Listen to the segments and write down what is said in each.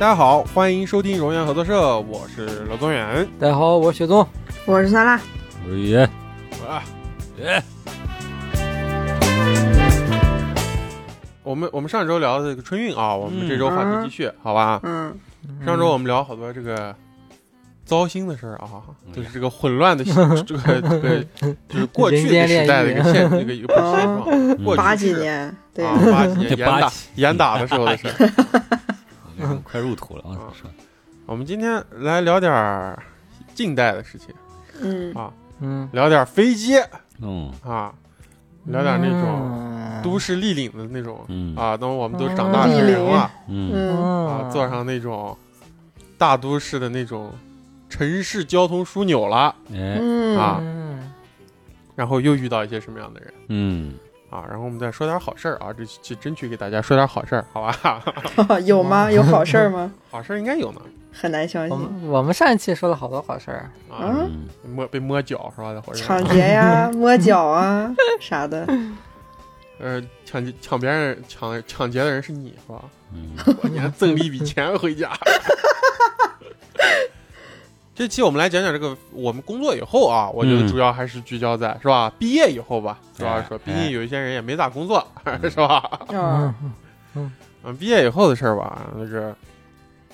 大家好，欢迎收听荣源合作社，我是罗宗远。大家好，我是雪宗。我是酸辣，我是爷，啊，爷，我们我们上周聊的这个春运啊，我们这周话题继续，好吧？嗯，上周我们聊好多这个糟心的事儿啊，嗯。就是这个混乱的 这个这个就是过去的时代的一个现这个一个现状，嗯过去八几年，对，啊，八几年严打 严打的时候的事儿。快入土了，啊！是！我们今天来聊点儿近代的事情嗯。啊，嗯，聊点儿飞机嗯。啊，聊点儿那种种都市立领的那种嗯。啊，等我们都长大成人了嗯。嗯啊，坐上那种大都市的那种城市交通枢纽了，哎。嗯啊嗯。然后又遇到一些什么样的人嗯，啊？然后我们再说点好事儿啊，这这争取给大家说点好事儿，好吧？有吗？有好事儿吗？好事儿应该有呢 很难相我信，们我们上一期说了好多好事儿，啊，嗯摸被摸脚是吧？在火车上抢劫呀、摸脚啊啥的，呃，抢劫抢别人抢抢劫的人是你是吧？嗯你还赠了一笔钱回家。这期我们来讲讲这个我们工作以后啊，我觉得嗯主要还是聚焦在、是吧？毕业以后吧，主要是说，哎毕竟有一些人也没咋工作，是吧？啊，嗯嗯，毕业以后的事儿吧，就是，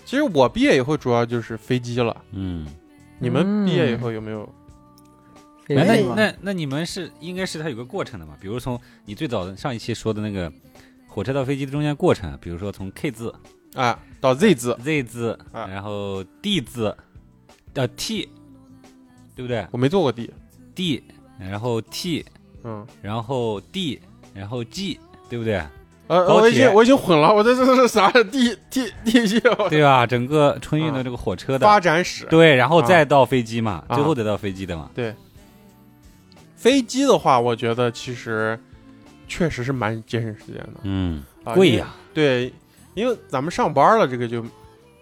其实我毕业以后主要就是飞机了。嗯，你们毕业以后有没有？哎，那那那你们是应该是它有个过程的嘛？比如从你最早的上一期说的那个火车到飞机的中间过程，比如说从 K 字、啊，到 Z 字，Z 字，啊然后 D 字，到 T，对不对我没坐过 D，？D，然后 T，嗯，然后 D，然后 G，对不对？呃，高我已经我已经混了，我这这这是啥？D T D G 对吧？整个春运的这个火车的发展史。对，然后再到飞机嘛，啊最后再到飞机的嘛。对，飞机的话，我觉得其实确实是蛮节省时间的。嗯，啊贵呀。对，因为咱们上班了，这个就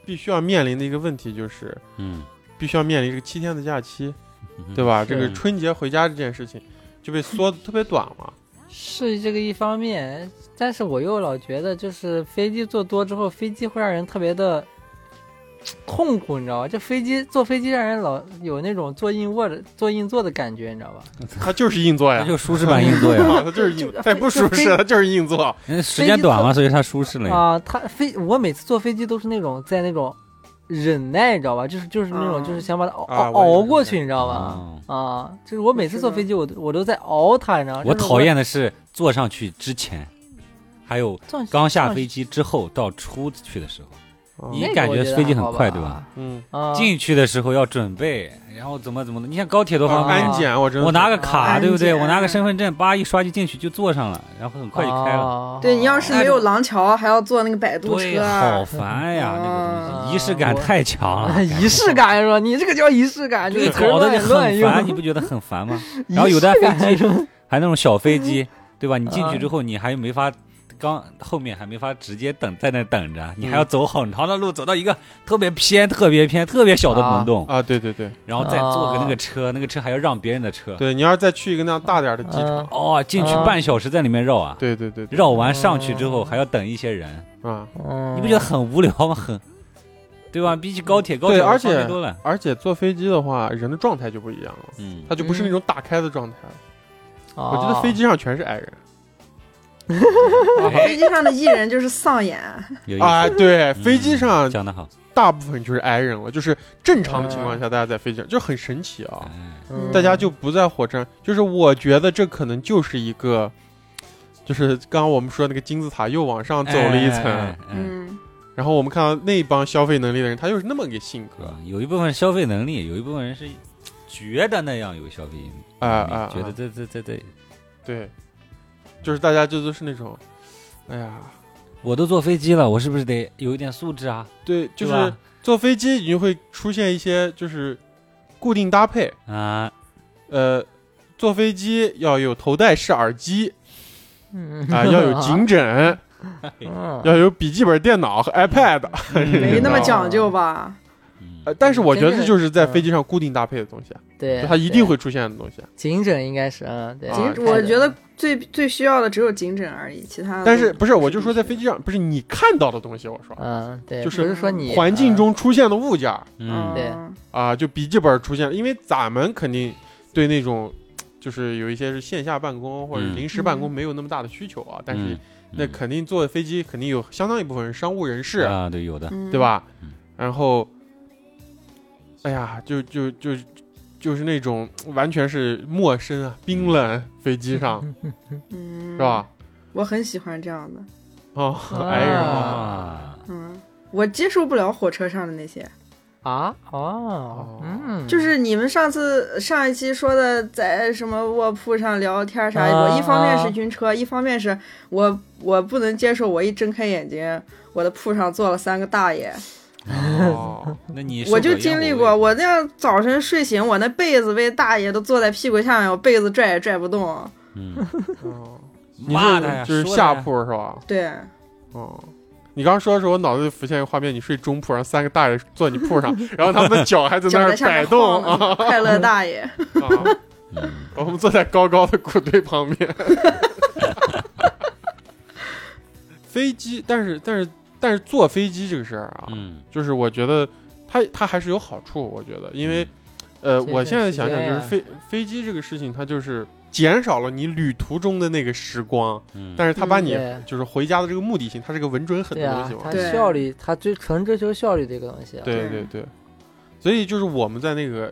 必须要面临的一个问题就是，嗯，必须要面临这个七天的假期，嗯对？吧？这个春节回家这件事情就被缩的特别短嘛。是这个一方面，但是我又老觉得，就是飞机坐多之后，飞机会让人特别的痛苦，你知道吧？这飞机坐飞机让人老有那种坐硬卧的坐硬座的感觉，你知道吧？它就是硬座呀，那就舒适版硬座呀，啊，它就是硬，它也不舒适，它就是硬座。因为时间短嘛，所以它舒适了呀。啊，它飞，我每次坐飞机都是那种在那种忍耐，你知道吧？就是就是那种啊就是想把它熬、熬熬过去，你知道吧？哦啊，就是我每次坐飞机，我都我都在熬它，你知道吗？我讨厌的是坐上去之前，还有刚下飞机之后到出去的时候，啊你感觉飞机很快对吧？嗯，啊，进去的时候要准备，然后怎么怎么的。你像高铁多方便安，检我真我拿个啊卡，对不对？我拿个身份证，叭一刷就进去就坐上了，然后很快就开了。对你要是没有廊桥，还要坐那个摆渡，车好啊，烦呀，那个东啊西仪式感太强了，仪式感是吧？你这个叫仪式感，这对，个搞得就乱乱用。很烦，你不觉得很烦吗？然后有的飞机还那种小飞机，对吧？你进去之后，你还没法，刚后面还没法直接等在那等着，你还要走很长的路，走到一个特别偏、特别偏、特别小的门洞，啊，对对对。然后再坐个那个车，那个车还要让别人的车。对，你要是再去一个那样大点的机场，嗯。哦，进去啊半小时在里面绕啊，对对对对。绕完上去之后还要等一些人，啊，嗯你不觉得很无聊吗？很，对吧？比起高铁，高铁对而且多了。而且坐飞机的话，人的状态就不一样了，嗯，他就不是那种打开的状态。我觉得飞机上全是矮人 飞机上的艺人就是丧眼，有意思。啊，对，嗯飞机上讲得好，大部分就是矮人了，就是正常的情况下，大家在飞机上就很神奇啊，大家就不在火车上，就是我觉得这可能就是一个。就是刚刚我们说那个金字塔又往上走了一层，哎哎哎哎。嗯，然后我们看到那帮消费能力的人，他又是那么个性格，啊有一部分消费能力，有一部分人是觉得那样有消费能力，啊啊觉得啊。这这这这，对，就是大家就都是那种，哎呀，我都坐飞机了，我是不是得有一点素质啊？对，就是吧？坐飞机你就会出现一些就是固定搭配，啊，呃，坐飞机要有头戴式耳机嗯。啊、要有颈枕，嗯。要有笔记本电脑和 iPad，嗯没那么讲究吧？嗯呃，但是我觉得这就是在嗯飞机上固定搭配的东西啊，对，就它一定会出现的东西啊。颈枕应该是嗯对，啊颈我觉得最最需要的只有颈枕而已，其他的但是不是，我就说在飞机上，不是你看到的东西，我说嗯对，就是说你环境嗯中出现的物件嗯对嗯啊，就笔记本出现，因为咱们肯定对那种就是有一些是线下办公或者嗯临时办公嗯没有那么大的需求啊，但是嗯那肯定坐飞机肯定有相当一部分是商务人士，啊，对，有的，嗯对？吧嗯？然后，哎呀，就就就就是那种完全是陌生啊、冰冷飞机上 嗯，是吧？？我很喜欢这样的，哦，啊 哎呀，啊，嗯，我接受不了火车上的那些，啊？哦嗯，就是你们上次上一期说的，在什么卧铺上聊天啥，啊我一方面是晕车，一方面是我我不能接受，我一睁开眼睛，我的铺上坐了三个大爷，哦，那你 我就经历过，我那样早晨睡醒，我那被子被大爷都坐在屁股下面，我被子拽也拽不动。嗯，哦你骂他呀，是就是下铺是吧？对，哦。你刚刚说的时候，我脑子里浮现一个画面：你睡中铺，然后三个大爷坐你铺上，然后他们的脚还在那儿 摆动 快乐大爷。啊！嗯我们坐在高高的谷堆旁边。飞机，但是但是但是坐飞机这个事儿啊，嗯。就是我觉得它它还是有好处，我觉得，因为呃，我现在想想，就是飞飞机这个事情，它就是减少了你旅途中的那个时光，嗯，但是它把你就是回家的这个目的性，它是个稳准狠的东西，嘛。它对效率，它追纯追求效率的一个东西啊。对对对，所以就是我们在那个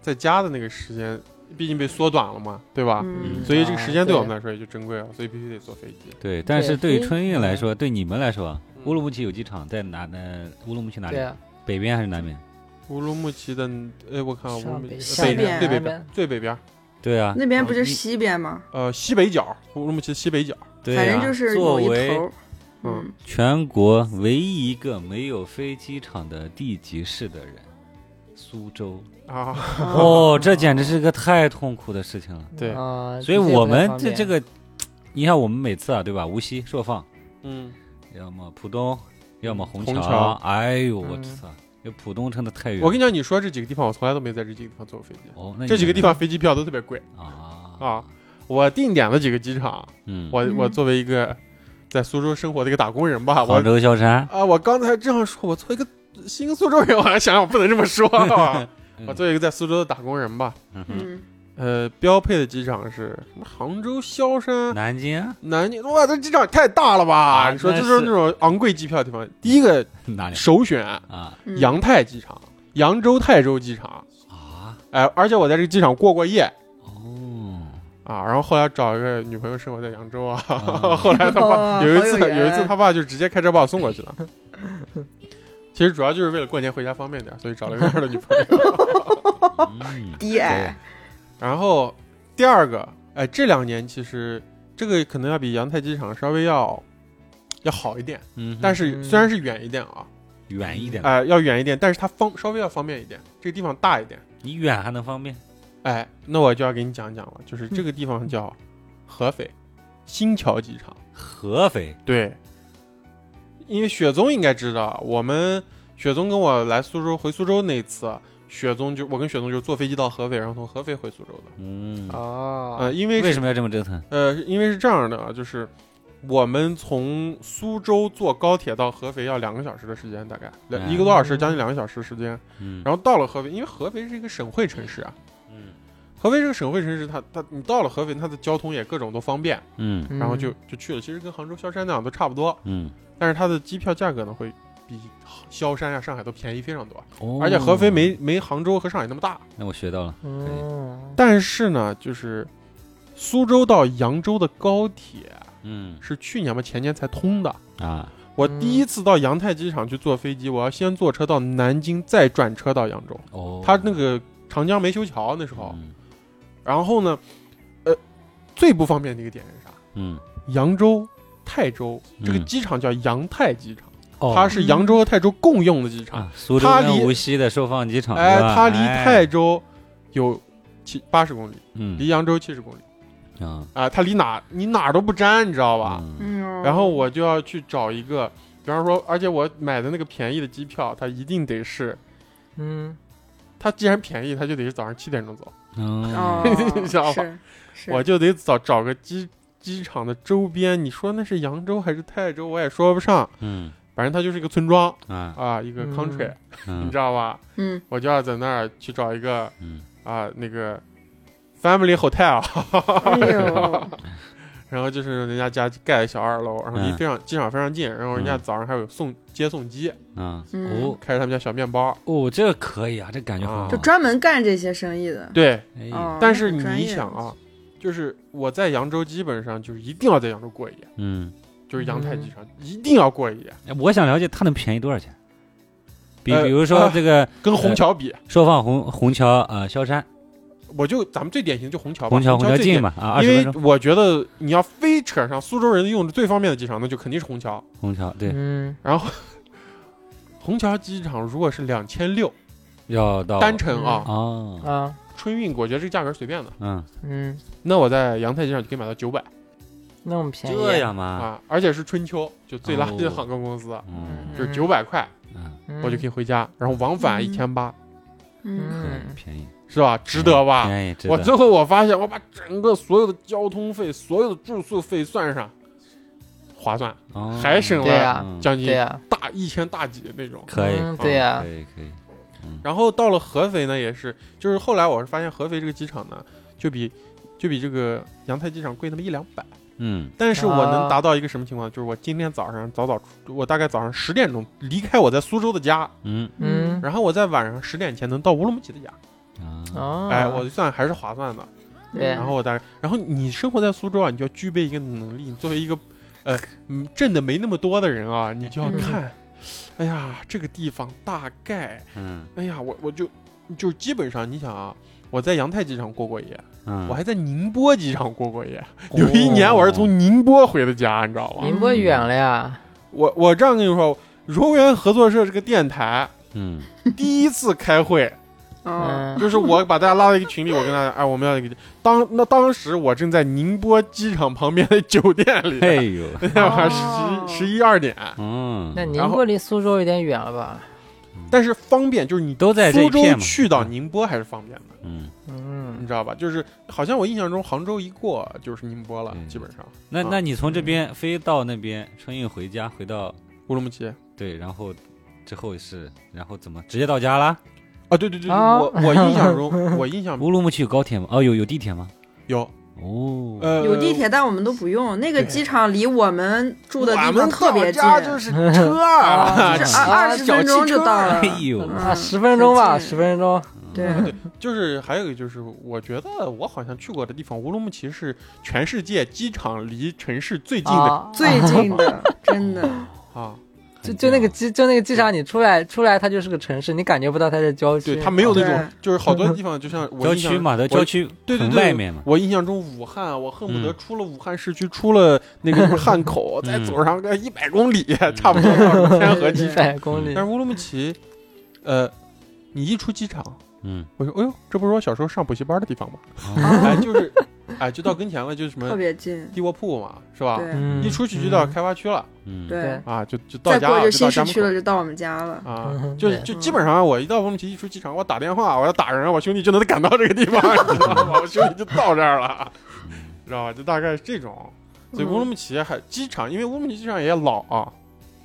在家的那个时间，毕竟被缩短了嘛，对吧？嗯，所以这个时间对我们啊来说也就珍贵了，所以必须得坐飞机。对，但是对于春运来说，对你们来说，嗯乌鲁木齐有机场在哪呢？乌鲁木齐哪里对？啊，北边还是南边？乌鲁木齐的，哎，我看啊乌鲁木齐北边最北边，最北边，对啊，那边不是西边吗？呃，西北角，乌鲁木齐西北角。对反正啊就是某一作为头。嗯嗯，全国唯一一个没有飞机场的地级市的人，苏州。啊，哦，这简直是个太痛苦的事情了。对啊，所以我们这这个，你看我们每次啊，对吧？无锡、朔放，嗯，要么浦东，要么虹虹桥。哎呦，我嗯。操！这浦东真的太远。我跟你讲，你说这几个地方，我从来都没在这几个地方坐过飞机。哦，那这几个地方飞机票都特别贵。啊，啊。我定点的几个机场，嗯，我嗯。我作为一个在苏州生活的一个打工人吧，我杭州萧山，啊，我刚才这样说，我作为一个新苏州人，我还想想我不能这么说 我作为一个在苏州的打工人吧，嗯。哼嗯，呃，标配的机场是什么？杭州、萧山、南京啊南京，哇，这机场也太大了吧！啊你说就是这是那种昂贵机票的地方，第一个 哪里首选扬泰机场、扬州泰州机场，啊？哎，而且我在这个机场过过夜哦，啊。然后后来找一个女朋友生活在扬州啊，啊 后来他爸有一次有一次他爸就直接开车把我送过去了。其实主要就是为了过年回家方便点，所以找了个这样的女朋友。嗯低矮，然后第二个，哎，这两年其实这个可能要比扬泰机场稍微要要好一点，嗯，但是虽然是远一点啊，远一点，哎、要远一点，但是它方稍微要方便一点，这个地方大一点，你远还能方便？哎，那我就要给你讲讲了，就是这个地方叫合肥新桥机场，合肥？对，因为雪宗应该知道，我们雪宗跟我来苏州回苏州那次，雪宗就我跟雪宗就是坐飞机到合肥，然后从合肥回苏州的，嗯，啊，呃，因为为什么要这么折腾？呃，因为是这样的啊，就是我们从苏州坐高铁到合肥要两个小时的时间，大概两嗯一个多小时，将近两个小时时间。嗯，然后到了合肥，因为合肥是一个省会城市啊，嗯。合肥是个省会城市，它它你到了合肥，它的交通也各种都方便，嗯。然后就就去了。其实跟杭州萧山那样都差不多，嗯，但是它的机票价格呢会比萧山呀、上海都便宜非常多，哦而且合肥没没杭州和上海那么大。那我学到了，嗯，但是呢，就是苏州到扬州的高铁嗯是去年吧前年才通的。啊，我第一次到扬泰机场去坐飞机，我要先坐车到南京，再转车到扬州。哦，他那个长江没修桥那时候，嗯然后呢，呃，最不方便的一个点是啥？嗯，扬州、泰州这个嗯机场叫扬泰机场，哦它是扬州和泰州共用的机场。啊，苏州它离跟无锡的收放机场，哎，它离哎。泰州有七八十公里，嗯。离扬州七十公里。啊。啊、它离哪你哪儿都不沾，你知道吧？然后我就要去找一个，比方说，而且我买的那个便宜的机票，它一定得是嗯，它既然便宜，它就得是早上七点钟走，你知道吧？我就得找找个机机场的周边。你说那是扬州还是泰州，我也说不上，嗯反正它就是一个村庄啊。啊，一个嗯。country，、你嗯知道吧？嗯。我就要在那儿去找一个嗯。啊那个 family hotel，哎，然后就是人家家盖的小二楼，然后离嗯。非常机场非常近，然后人家嗯。早上还有送接送机，啊嗯。哦。开着他们家小面包。哦，这个可以啊，这感觉很好。就。专门干这些生意的。对，但是你想啊，就是我在扬州基本上就是一定要在扬州过一夜，嗯，就是扬泰机场一定要过一夜，哎我想了解它能便宜多少钱？比呃比如说啊这个跟虹桥比，说放虹虹桥呃萧山我就咱们最典型就虹桥吧，虹桥虹桥最。近嘛啊，二因为十分钟我觉得你要非扯上苏州人用的最方便的机场，那就肯定是虹桥。虹桥对嗯，然后虹桥机场如果是两千六要到单程啊，哦啊，春运我觉得这个价格随便的。嗯嗯，那我在扬泰机场就可以买到九百那么便宜，这样吗？啊，而且是春秋，就最垃圾的哦航空公司，嗯。就是九百块嗯。嗯我就可以回家，然后往返嗯。一千八，嗯。嗯便宜。是吧？值得吧？便宜我最后我发现，我把整个所有的交通费、所有的住宿费算上，划算，哦。还省了将近，大一千大几那种。可以嗯对呀。可，以可以。然后到了合肥呢，也是，就是后来我是发现合肥这个机场呢，就比就比这个扬泰机场贵那么一两百，嗯。但是我能啊达到一个什么情况？就是我今天早上早早出，我大概早上十点钟离开我在苏州的家，嗯。嗯，然后我在晚上十点前能到乌鲁木齐的家，啊。哦，哎，我算还是划算的。对，然后我大概，然后你生活在苏州啊，你就要具备一个能力，你作为一个呃嗯挣的没那么多的人啊，你就要嗯。看，哎呀这个地方大概，嗯。哎呀我我就就基本上你想啊。我在扬泰机场过过夜，嗯，我还在宁波机场过过夜。哦。有一年我是从宁波回的家，你知道吗？宁波远了呀，我我这样跟你说，荣源合作社这个电台嗯。第一次开会，哦，嗯，就是我把大家拉到一个群里，我跟大家，哎，我们要一个当那当时我正在宁波机场旁边的酒店里，哎呦。那天晚哦。上十十一二点，嗯。那宁波离苏州有点远了吧？但是方便，就是你都在苏州去到宁波还是方便的，嗯。你嗯，知道吧？就是好像我印象中杭州一过就是宁波了，对基本上那啊那你从这边飞到那边春运回家回到乌鲁木齐对，然后之后是然后怎么直接到家啦？啊，对对对，啊我我印象中我印象 乌鲁木齐有高铁吗？哦，有有地铁吗？有哦，呃有地铁，但我们都不用。那个对机场离我们住的地方特别近，到家就是车 啊就是啊二二十分钟就到了。哎呦，十分钟吧，很近十分钟，对，就是还有一个就是，我觉得我好像去过的地方，乌鲁木齐是全世界机场离城市最近的啊，最近的，真的。啊。就就那个机，就那个机场，你出来出来，它就是个城市，你感觉不到它是郊区。对，它没有那种，就是好多地方，就像我印象郊区嘛，在我郊区对对对，外面嘛。我印象中武汉，我恨不得嗯出了武汉市区，出了那个汉口，再嗯走上个一百公里，差不多到天河机一场。百公里但，是乌鲁木齐，呃，你一出机场，嗯，我说，哎呦，这不是我小时候上补习班的地方吗？哦哎，就是，哎，就到跟前了，就是什特么别近。地卧铺嘛，是吧？一出去就到开发区了嗯，对，啊，就就到家了，就就到家区了，就到我们家了。啊嗯，就对就基本上我一到乌鲁木齐一出机场，我打电话，我要打人，我兄弟就能赶到这个地方，你知道吗？我兄弟就到这儿了，知道吧？就大概是这种。所以乌鲁木齐还机场，因为乌鲁木齐机场也老啊，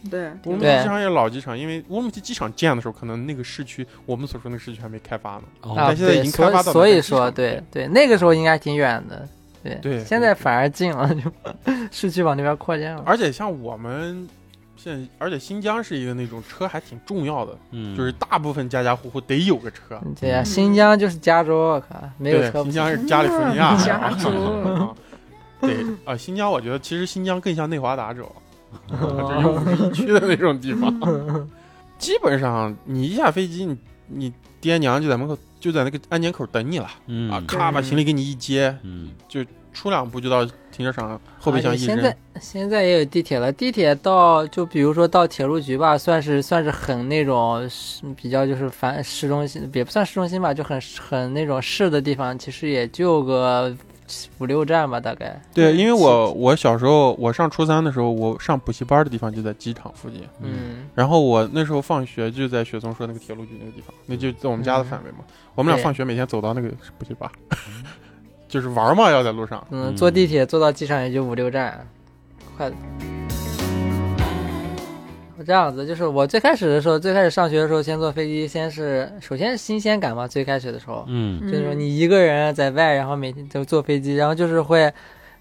对，乌鲁木齐机场也老机场，因为乌鲁木齐机场建的时候，可能那个市区我们所说那个市区还没开发呢。哦啊，但现在已，经开发到所以所以说，对对，那个时候应该挺远的，对对。现在反而近了，就市区往那边扩建了。而且像我们现在，而且新疆是一个那种车还挺重要的，嗯，就是大部分家家户户得有个车。对呀，嗯新疆就是加州，我靠，没有，车新疆是加利福尼亚，对啊，新疆我觉得其实新疆更像内华达州，就有五十一区的那种地方。基本上你一下飞机，你你爹娘就在门口，就在那个安检口等你了嗯啊，咔把行李给你一接，嗯就出两步就到停车场，后备箱一扔现在。现在也有地铁了，地铁到就比如说到铁路局吧，算是算是很那种市比较就是繁市中心，也不算市中心吧，就很很那种市的地方，其实也就个五六站吧，大概。对，因为我我小时候我上初三的时候，我上补习班的地方就在机场附近，嗯，然后我那时候放学就在雪松说那个铁路局那个地方，那就在我们家的范围嘛。我们俩放学每天走到那个补习班，就是玩嘛，要在路上。嗯，嗯坐地铁坐到机场也就五六站，快。这样子，就是我最开始的时候，最开始上学的时候，先坐飞机，先是首先是新鲜感嘛，最开始的时候，嗯就是说你一个人在外，然后每天就坐飞机，然后就是会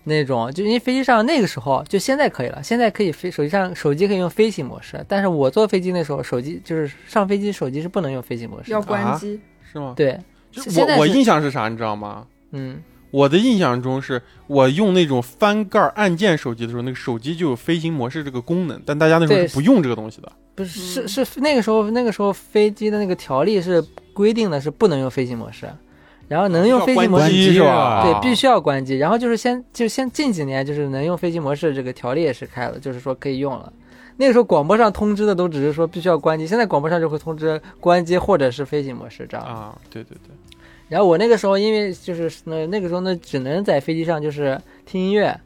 那种，就因为飞机上那个时候，就现在可以了，现在可以飞手机上手机可以用飞行模式，但是我坐飞机那时候，手机就是上飞机手机是不能用飞行模式要，关机，是吗？对，就是我我印象是啥，你知道吗？嗯，我的印象中是我用那种翻盖按键手机的时候，那个手机就有飞行模式这个功能，但大家那时候是不用这个东西的。不是嗯是是那个时候那个时候飞机的那个条例是规定的是不能用飞行模式，然后能用飞行模式是吧？对，必须要关机。然后就是先就先近几年，就是能用飞行模式这个条例也是开了，就是说可以用了。那个时候广播上通知的都只是说必须要关机，现在广播上就会通知关机或者是飞行模式这样。啊，对对对，然后我那个时候因为就是那那个时候呢，只能在飞机上就是听音乐，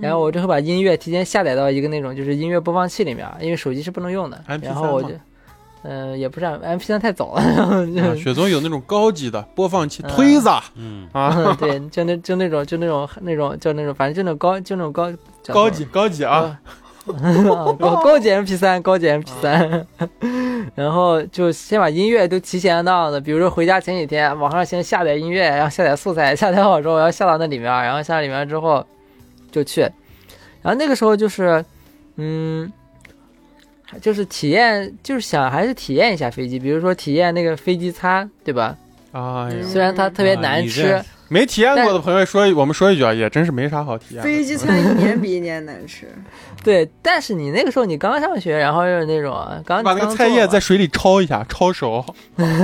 然后我就会把音乐提前下载到一个那种就是音乐播放器里面，因为手机是不能用的。然后我就，嗯、也不是 M P 三太早了，然后就、啊，雪松有那种高级的播放器嗯。推子嗯。啊，对，就那就那种就那种那种叫那种，反正就那种高就那种高高级高级啊，啊 高高级 MP 三高级 MP 三 然后就先把音乐都提前那样的，比如说回家前几天，网上先下载音乐，然后下载素材，下载好之后，然后下到那里面，然后下到里面之后就去，然后那个时候就是，嗯。就是体验，就是想还是体验一下飞机，比如说体验那个飞机餐，对吧？哎呀，虽然它特别啊难吃，没体验过的朋友说，我们说一句啊，也真是没啥好体验。飞机餐一年比一年难吃。对，但是你那个时候你刚上学，然后又是那种刚把那个菜叶在水里焯一下，焯熟。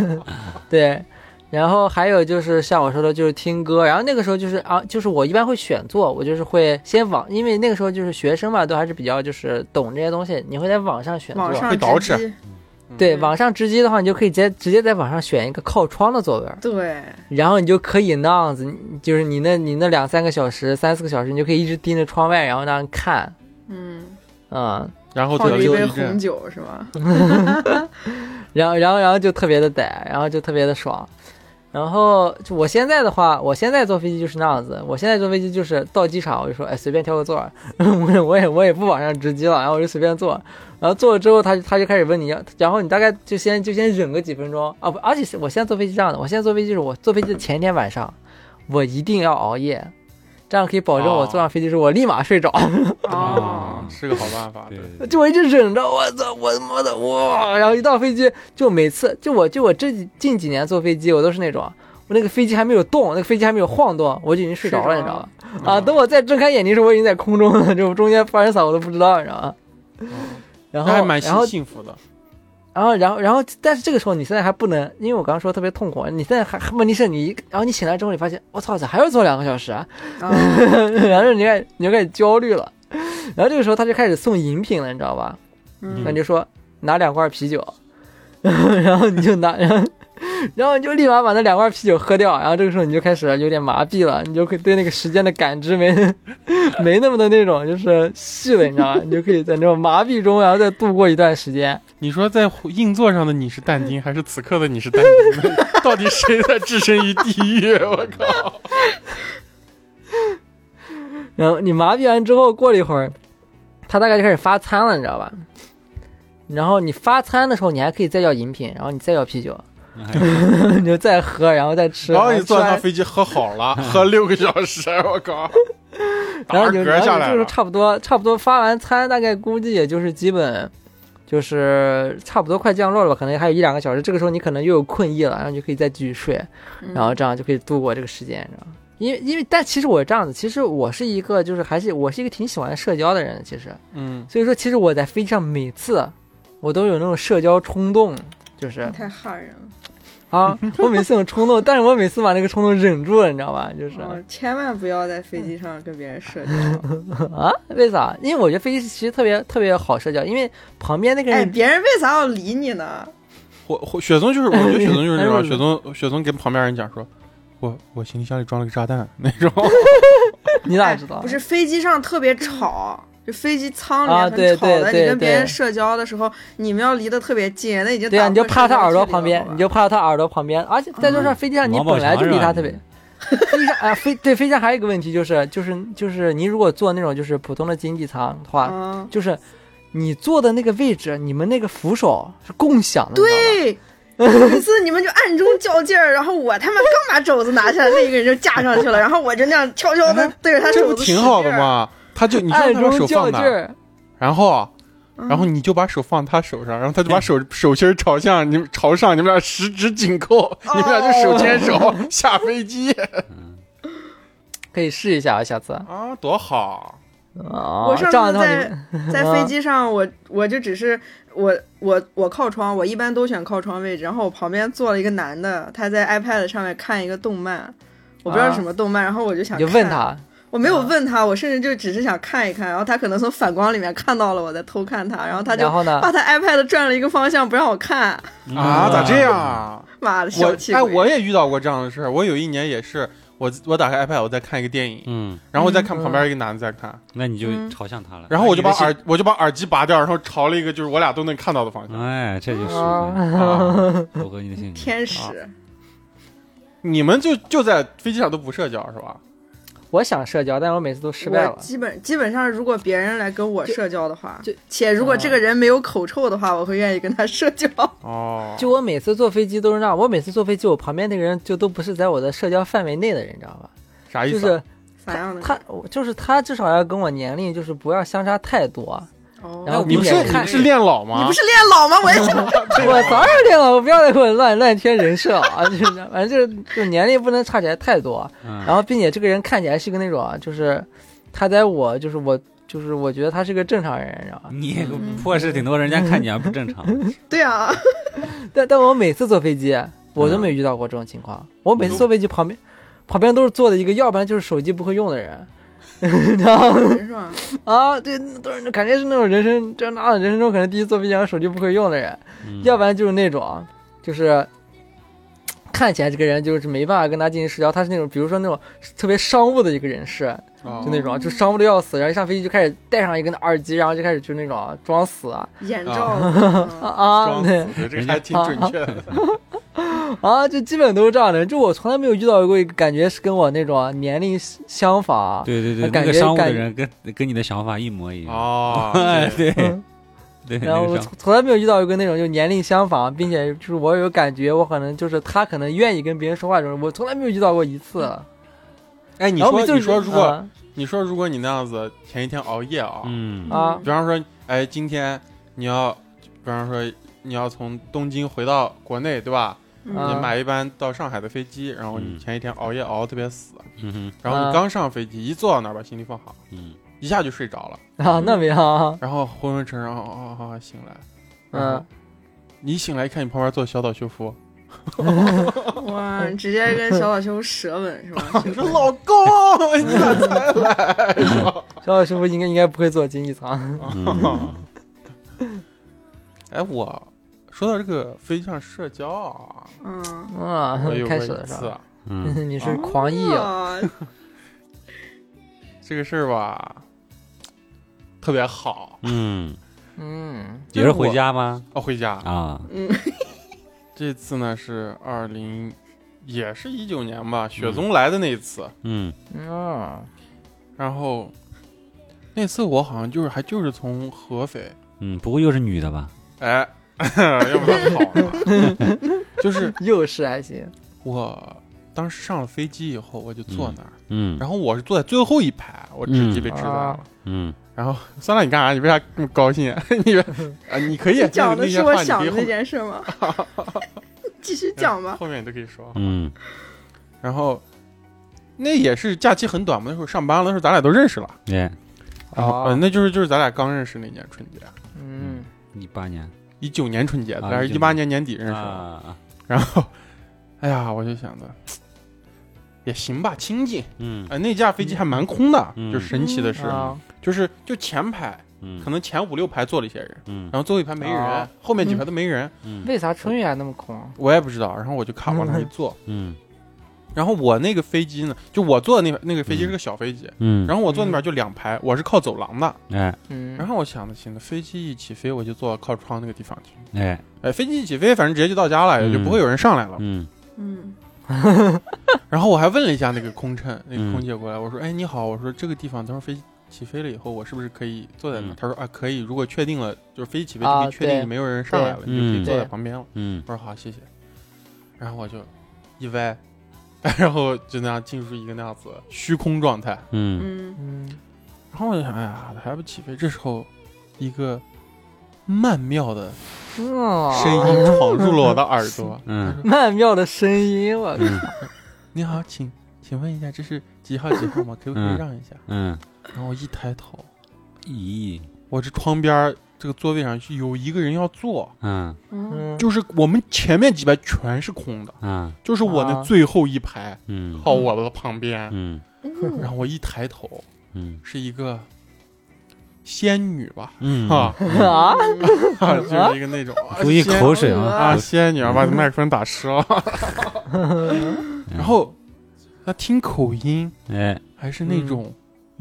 对，然后还有就是像我说的，就是听歌，然后那个时候就是啊，就是我一般会选座，我就是会先网，因为那个时候就是学生嘛，都还是比较就是懂这些东西，你会在网上选座网，上会捯饬直击，对，嗯网上直机的话，你就可以直接直接在网上选一个靠窗的座位儿，对，然后你就可以那样子，就是你那你那两三个小时、三四个小时，你就可以一直盯着窗外，然后那样看，嗯，嗯，然后就泡着一杯红酒是吗？然后然后然后就特别的逮，然后就特别的爽。然后就我现在的话，我现在坐飞机就是那样子。我现在坐飞机就是到机场我就说，哎，随便挑个座儿，我也我也我也不往上直机了，然后我就随便坐。然后坐了之后，他他就开始问你要，然后你大概就先就先忍个几分钟啊不，而且是我现在坐飞机这样的，我现在坐飞机是我坐飞机的前一天晚上，我一定要熬夜，这样可以保证我哦坐上飞机之后我立马睡着。哦啊，，是个好办法。对对，就我一直忍着，我操，我他妈的哇！然后一到飞机，就每次就我就我这近几年坐飞机，我都是那种，我那个飞机还没有动，那个飞机还没有晃动，我就已经睡着了，你知道吧？啊，等我再睁开眼睛的时候，我已经在空中了，就中间发生啥我都不知道，你知道吗？然后还蛮然后幸幸福的。然后然后然后，但是这个时候你现在还不能，因为我刚刚说特别痛苦，你现在还问题是你，然后你醒来之后，你发现我操，咋还要坐两个小时啊？哦 然后你开始你就开始焦虑了，然后这个时候他就开始送饮品了，你知道吧？嗯那你就说拿两罐啤酒，然后你就拿，然后然后你就立马把那两罐啤酒喝掉，然后这个时候你就开始有点麻痹了，你就可以对那个时间的感知没 没那么的那种就是细了，你知道吗？你就可以在那种麻痹中，然后再度过一段时间。你说在硬座上的你是但丁，还是此刻的你是但丁？到底谁在置身于地狱？我靠！然后你麻痹完之后，过了一会儿，他大概就开始发餐了，你知道吧？然后你发餐的时候，你还可以再要饮品，然后你再要啤酒，你就再喝，然后再吃。然后你坐上飞机喝好了，喝六个小时，我靠！然后你然后就是。差不多差不多发完餐，大概估计也就是基本就是差不多快降落了吧，可能还有一两个小时。这个时候你可能又有困意了，然后你就可以再继续睡，嗯然后这样就可以度过这个时间，你知道吗？因为因为但其实我这样子，其实我是一个就是还是我是一个挺喜欢社交的人，其实嗯，所以说其实我在飞机上每次我都有那种社交冲动，就是太吓人了。啊，我每次有冲动，但是我每次把那个冲动忍住了，你知道吧？就是。哦，千万不要在飞机上跟别人社交。啊？为啥？因为我觉得飞机其实特别特别好社交，因为旁边那个人哎，人，别人为啥要理你呢？或或雪松就是，我觉得雪松就是这样。哎雪松雪松跟旁边人讲说，我我行李箱里装了个炸弹那种。你咋知道？不是飞机上特别吵，就飞机舱里啊面很吵的。对对对你跟别人社交的时候，你们要离得特别近，那已经对啊，你就趴他耳朵旁边你就趴他耳朵旁边，而且再加上飞机上你本来就离他特别。飞机上啊，飞对飞机上还有一个问题就是就是就是你如果坐那种就是普通的经济舱的话，嗯，就是你坐的那个位置，你们那个扶手是共享的，对。有一次你们就暗中较劲儿，然后我他妈刚把肘子拿下来，另一个人就架上去了，然后我就那样悄悄的对着他这肘子不挺好的使劲儿？吗？他就你就暗让他把手放那儿，劲儿。然后然后你就把手放他手上，然后他就把手 手心儿朝向你们朝上，你们俩十指紧扣，你们俩就手牵手 下飞机。可以试一下啊，下次。啊，多好！啊，我上次在你 在飞机上，我我就只是我我我靠窗，我一般都选靠窗位置，然后我旁边坐了一个男的，他在 iPad 上面看一个动漫，我不知道是什么动漫，然后我就想你就问看，他，我没有问他，我甚至就只是想看一看，然后他可能从反光里面看到了我在偷看他，然后他就？把他 iPad 转了一个方向不让我看，啊，咋这样？啊？妈的小气哎！我也遇到过这样的事儿。我有一年也是，我我打开 iPad，我在看一个电影，嗯，然后我在看旁边一个男的在看，那你就嗯朝向他了，然后我就把耳我就把耳机拔掉，然后朝了一个就是我俩都能看到的方，向。哎，这就是啊啊符合你的性格。天使，你们就就在飞机上都不社交是吧？我想社交，但是我每次都失败了。基本基本上，如果别人来跟我社交的话就，且如果这个人没有口臭的话，我会愿意跟他社交。哦，就我每次坐飞机都是这样，我每次坐飞机，我旁边那个人就都不是在我的社交范围内的人，你知道吧？啥意思啊？就是啥样的？他，就是他至少要跟我年龄就是不要相差太多。哦，然后你不是你不是练老吗？你不是练老吗？我也 想，我早点练老，我不要再给我乱乱贴人设啊！就是反正就是就年龄不能差起来太多，嗯然后并且这个人看起来是个那种啊，就是他在我就是我就是我觉得他是个正常人，你知道吧？你破事挺多，人家看你还不正常。对啊，但但我每次坐飞机，我都没遇到过这种情况。我每次坐飞机旁边旁边都是坐的一个，要不然就是手机不会用的人。然后是吧？啊，对，都是感觉是那种人生，这那人生中可能第一次坐飞机手机不会用的人，嗯要不然就是那种，就是看起来这个人就是没办法跟他进行社交，他是那种，比如说那种特别商务的一个人士，哦就那种就商务的要死，然后一上飞机就开始戴上一个耳机，然后就开始就那种装死啊眼罩啊嗯啊，对，这个还挺准确的。啊，就基本都是这样的人，就我从来没有遇到过一个感觉是跟我那种年龄相仿，对对对，感那个商务的人跟跟你的想法一模一样。哦，哎，对嗯。对，然后我从从来没有遇到一个那种就年龄相仿，并且就是我有感觉，我可能就是他可能愿意跟别人说话这种，我从来没有遇到过一次。哎，你说你说如果啊你说如果你那样子前一天熬夜啊，嗯。啊。比方说，哎，今天你要，比方说你要从东京回到国内，对吧？你买一班到上海的飞机，然后你嗯前一天熬夜熬得特别死，然后你刚上飞机，一坐到那儿把行李放好，嗯。一下就睡着了，啊，那没有啊，然后昏昏沉，然后啊啊啊醒来，嗯，你醒来一看，你旁边坐小岛秀夫，哇，你直接跟小岛秀夫舌吻是吧？你说老公，你咋才来？小岛师傅应该应该不会坐经济舱。嗯，哎，我说到这个飞机上社交啊，嗯，啊我有，过一开始了是次吧？嗯你是狂意啊！啊，这个事儿吧，特别好。嗯，嗯，也是回家吗？哦，回家啊，嗯，这次呢是二零，也是一九年吧，雪宗来的那一次。嗯啊，然后那次我好像就是还就是从合肥，嗯，不会又是女的吧？哎，要不然跑了。就是又是爱心。我当时上了飞机以后，我就坐那儿，嗯然后我是坐在最后一排，我直接被支在了。啊嗯然后酸辣，你干啥？你为啥这么高兴？你啊，你可以你讲的是我想的那件事吗？继续讲吧。后面你都可以说。嗯然后那也是假期很短嘛，那时候上班了，那时候咱俩都认识了。耶，然后、哦呃，那就是就是咱俩刚认识那年春节，嗯，一八年一九年春节，的，还是一八年年底认识的。啊，然后，哎呀，我就想着也行吧，清静。嗯。哎、那架飞机还蛮空的，嗯。就神奇的是，啊。就是就前排嗯。可能前五六排坐了一些人，嗯。然后最后一排没人，啊后面几排都没人，嗯。为啥春运还那么空？我也不知道。然后我就卡往那一坐，嗯然后我那个飞机呢，就我坐的那那个飞机是个小飞机，嗯，然后我坐那边就两排，我是靠走廊的。哎。嗯，然后我想的行，那飞机一起飞，我就坐靠窗那个地方去。哎。哎，飞机一起飞，反正直接就到家了，也就不会有人上来了。嗯。嗯。然后我还问了一下那个空乘，那个嗯。空姐过来，我说：“哎，你好，我说这个地方等会儿飞机起飞了以后，我是不是可以坐在那儿？”嗯。他说：“啊，可以，如果确定了，就是飞机起飞就啊可以确定对。没有人上来了，你就可以坐在旁边了。嗯。我说：“好，谢谢。”然后我就一歪，然后就那样进入一个那样子虚空状态。嗯嗯嗯然后我就想，哎呀，还不起飞。这时候，一个曼妙的嗯，声音闯入了我的耳朵。嗯曼妙的声音，我靠，嗯你好，请请问一下，这是几号几号吗？可不可以嗯让一下？嗯，然后我一抬头，咦，我这窗边儿这个座位上有一个人要坐，嗯。就是我们前面几排全是空的，嗯。就是我那啊。最后一排嗯。靠我的旁边。嗯。然后我一抬头，嗯。是一个仙女吧？嗯。啊，啊，啊 就是一个那种 注意口水啊，啊，仙女啊，把麦克风打湿了。然后他听口音哎。还是那种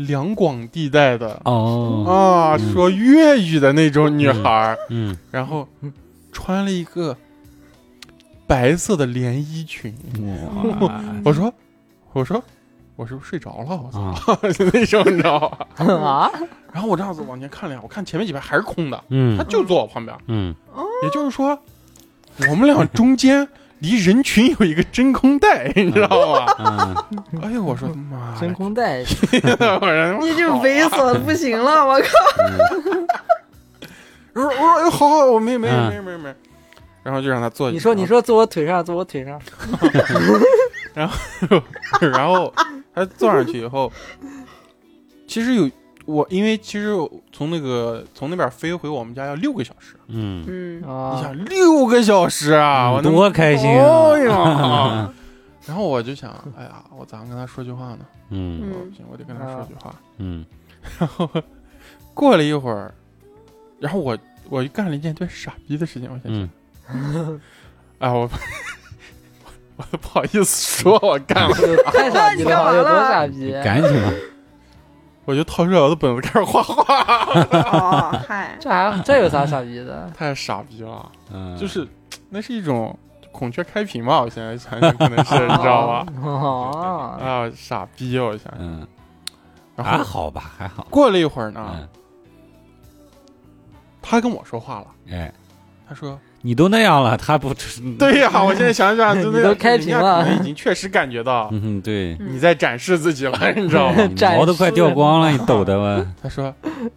两广地带的哦。啊，嗯。说粤语的那种女孩儿，嗯然后穿了一个白色的连衣裙。哇。我说，我说，我是不是睡着了？我操，那种你知道吧？啊，然后我这样子往前看了一眼，我看前面几排还是空的，嗯。他就坐我旁边，嗯。也就是说，我们俩中间离人群有一个真空带，你知道吗？嗯哎呦，我说妈呀，真空带，你就猥琐的不行了，我靠！我说我说哎好好，我没没嗯没没没，然后就让他坐。你说你，说坐我腿上，坐我腿上，然后然后他坐上去以后，其实有我，因为其实从那个从那边飞回我们家要六个小时，嗯。嗯。你啊，想六个小时啊，我能多开心哎呀啊！然后我就想，哎呀，我咋跟他说句话呢？嗯。不行，我得跟他说句话。嗯。然后过了一会儿，然后我我干了一件特别傻逼的事情，我想想，嗯哎，我 我都不好意思说，我干了，太傻逼你干嘛了，有多傻逼？赶紧吧，我就掏出来我的本子开始画画，哦，嗨，这还这有啥傻逼的？太傻逼了，嗯，就是那是一种孔雀开屏嘛，我现在想想可能是，你知道吧？哦，啊，傻逼，我想想，嗯。还好吧，还好，过了一会儿呢，嗯。他跟我说话了，哎，他说。你都那样了，他不 对呀、我现在想想，真的 你都开屏了已经确实感觉到嗯对，嗯你在展示自己了，你知道吗？毛都快掉光了，你抖的吗？他说：“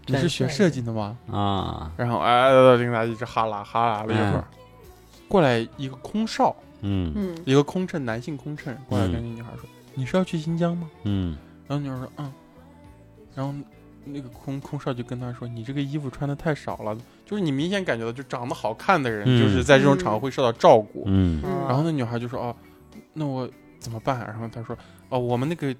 你是学设计的吗啊？”，然后哎，跟他一直哈拉哈拉了一会儿，过来一个空少，嗯嗯一个空乘，男性空乘过来跟那女孩说：“你是要去新疆吗嗯？”然后女孩说：“嗯。”然后那个空空少就跟他说：“你这个衣服穿的太少了，就是你明显感觉到，就长得好看的人，嗯。就是在这种场合会受到照顾。嗯。嗯。然后那女孩就说：“哦，那我怎么办？”然后他说：“哦，我们那个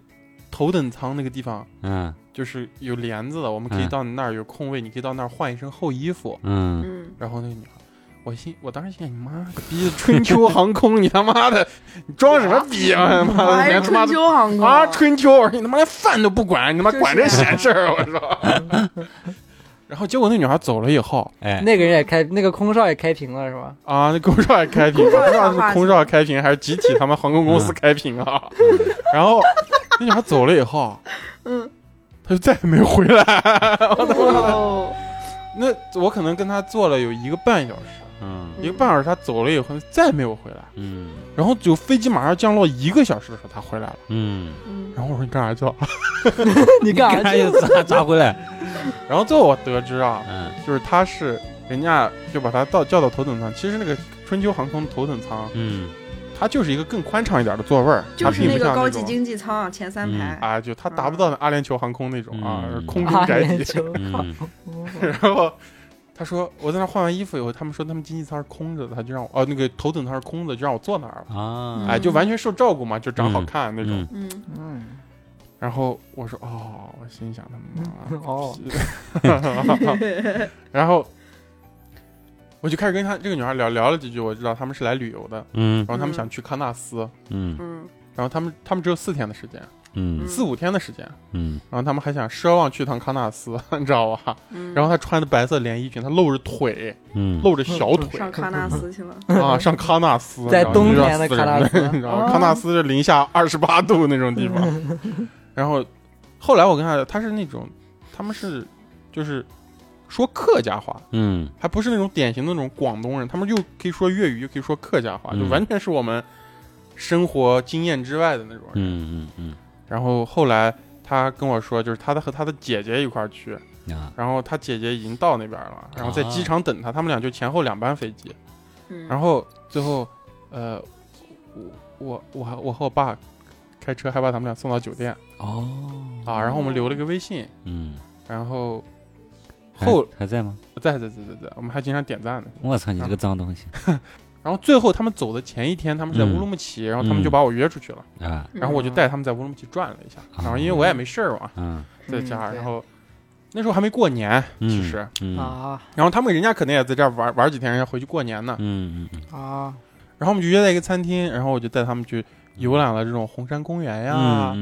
头等舱那个地方嗯。就是有帘子的，我们可以嗯。到你那儿有空位，你可以到那儿换一身厚衣服。嗯。嗯，然后那个女孩，我心我当时心想：你妈个逼，春秋 航空，你他妈的，你装什么逼啊？他妈的，连他妈的秋航空啊，春秋，我说你他妈连饭都不管，你他妈管这闲事儿，我说。然后结果那女孩走了以后哎，那个人也开，那个空少也开屏了是吧？啊，那空少也开屏，我不知道是空少开屏还是集体他们航空公司开屏啊。然后那女孩走了以后，嗯，他就再也没回来。哦，那我可能跟他坐了有一个半小时，嗯一个半小时他走了以后再没有回来。嗯然后就飞机马上降落一个小时的时候，他回来了。嗯，嗯然后我说 你干啥去了？你干啥去？又咋咋回来？然后最后我得知啊，嗯就是他是人家就把他到叫到头等舱，其实那个春秋航空头等舱，嗯它就是一个更宽敞一点的座位儿，就是并那个高级经济舱前三排，啊，就它达不到那阿联酋航空那种啊，嗯空中宅邸。嗯 然后他说我在那换完衣服以后，他们说他们经济舱是空着的，他就让我哦那个头等舱是空的，就让我坐那儿了。啊，哎，就完全受照顾嘛，就长好看那种。嗯。嗯。嗯，然后我说哦，我心想他妈哦，然后我就开始跟他这个女孩聊聊了几句，我知道他们是来旅游的，嗯。然后他们想去喀纳斯，嗯。嗯。然后他们他们只有四天的时间，嗯。四五天的时间，嗯。然后他们还想奢望去趟喀纳斯，你知道吧？嗯。然后他穿的白色连衣裙，他露着腿，嗯，露着小腿。上喀纳斯去了，啊，上喀纳斯，在冬天的喀纳斯。你知道吗？哦康纳斯是零下二十八度那种地方。然后后来我跟他，他是那种，他们是就是说客家话，嗯。还不是那种典型的那种广东人，他们又可以说粤语，又可以说客家话，嗯。就完全是我们生活经验之外的那种人。嗯嗯嗯然后后来他跟我说，就是他的和他的姐姐一块儿去，然后他姐姐已经到那边了，然后在机场等他，他们俩就前后两班飞机。嗯然后最后，呃，我我我还我和我爸开车还把他们俩送到酒店哦，啊，然后我们留了个微信，嗯，然后还后还在吗？在在在在在，我们还经常点赞呢。我操，你这个脏东西 然后最后他们走的前一天，他们在嗯。乌鲁木齐，然后他们就把我约出去了，啊，然后我就带他们在乌鲁木齐转了一下，嗯然后因为我也没事儿嘛，嗯。在家，然后那时候还没过年，嗯，其实，嗯。啊。然后他们人家可能也在这儿玩玩几天，人家回去过年呢，嗯啊。然后我们就约在一个餐厅，然后我就带他们去游览了这种红山公园呀！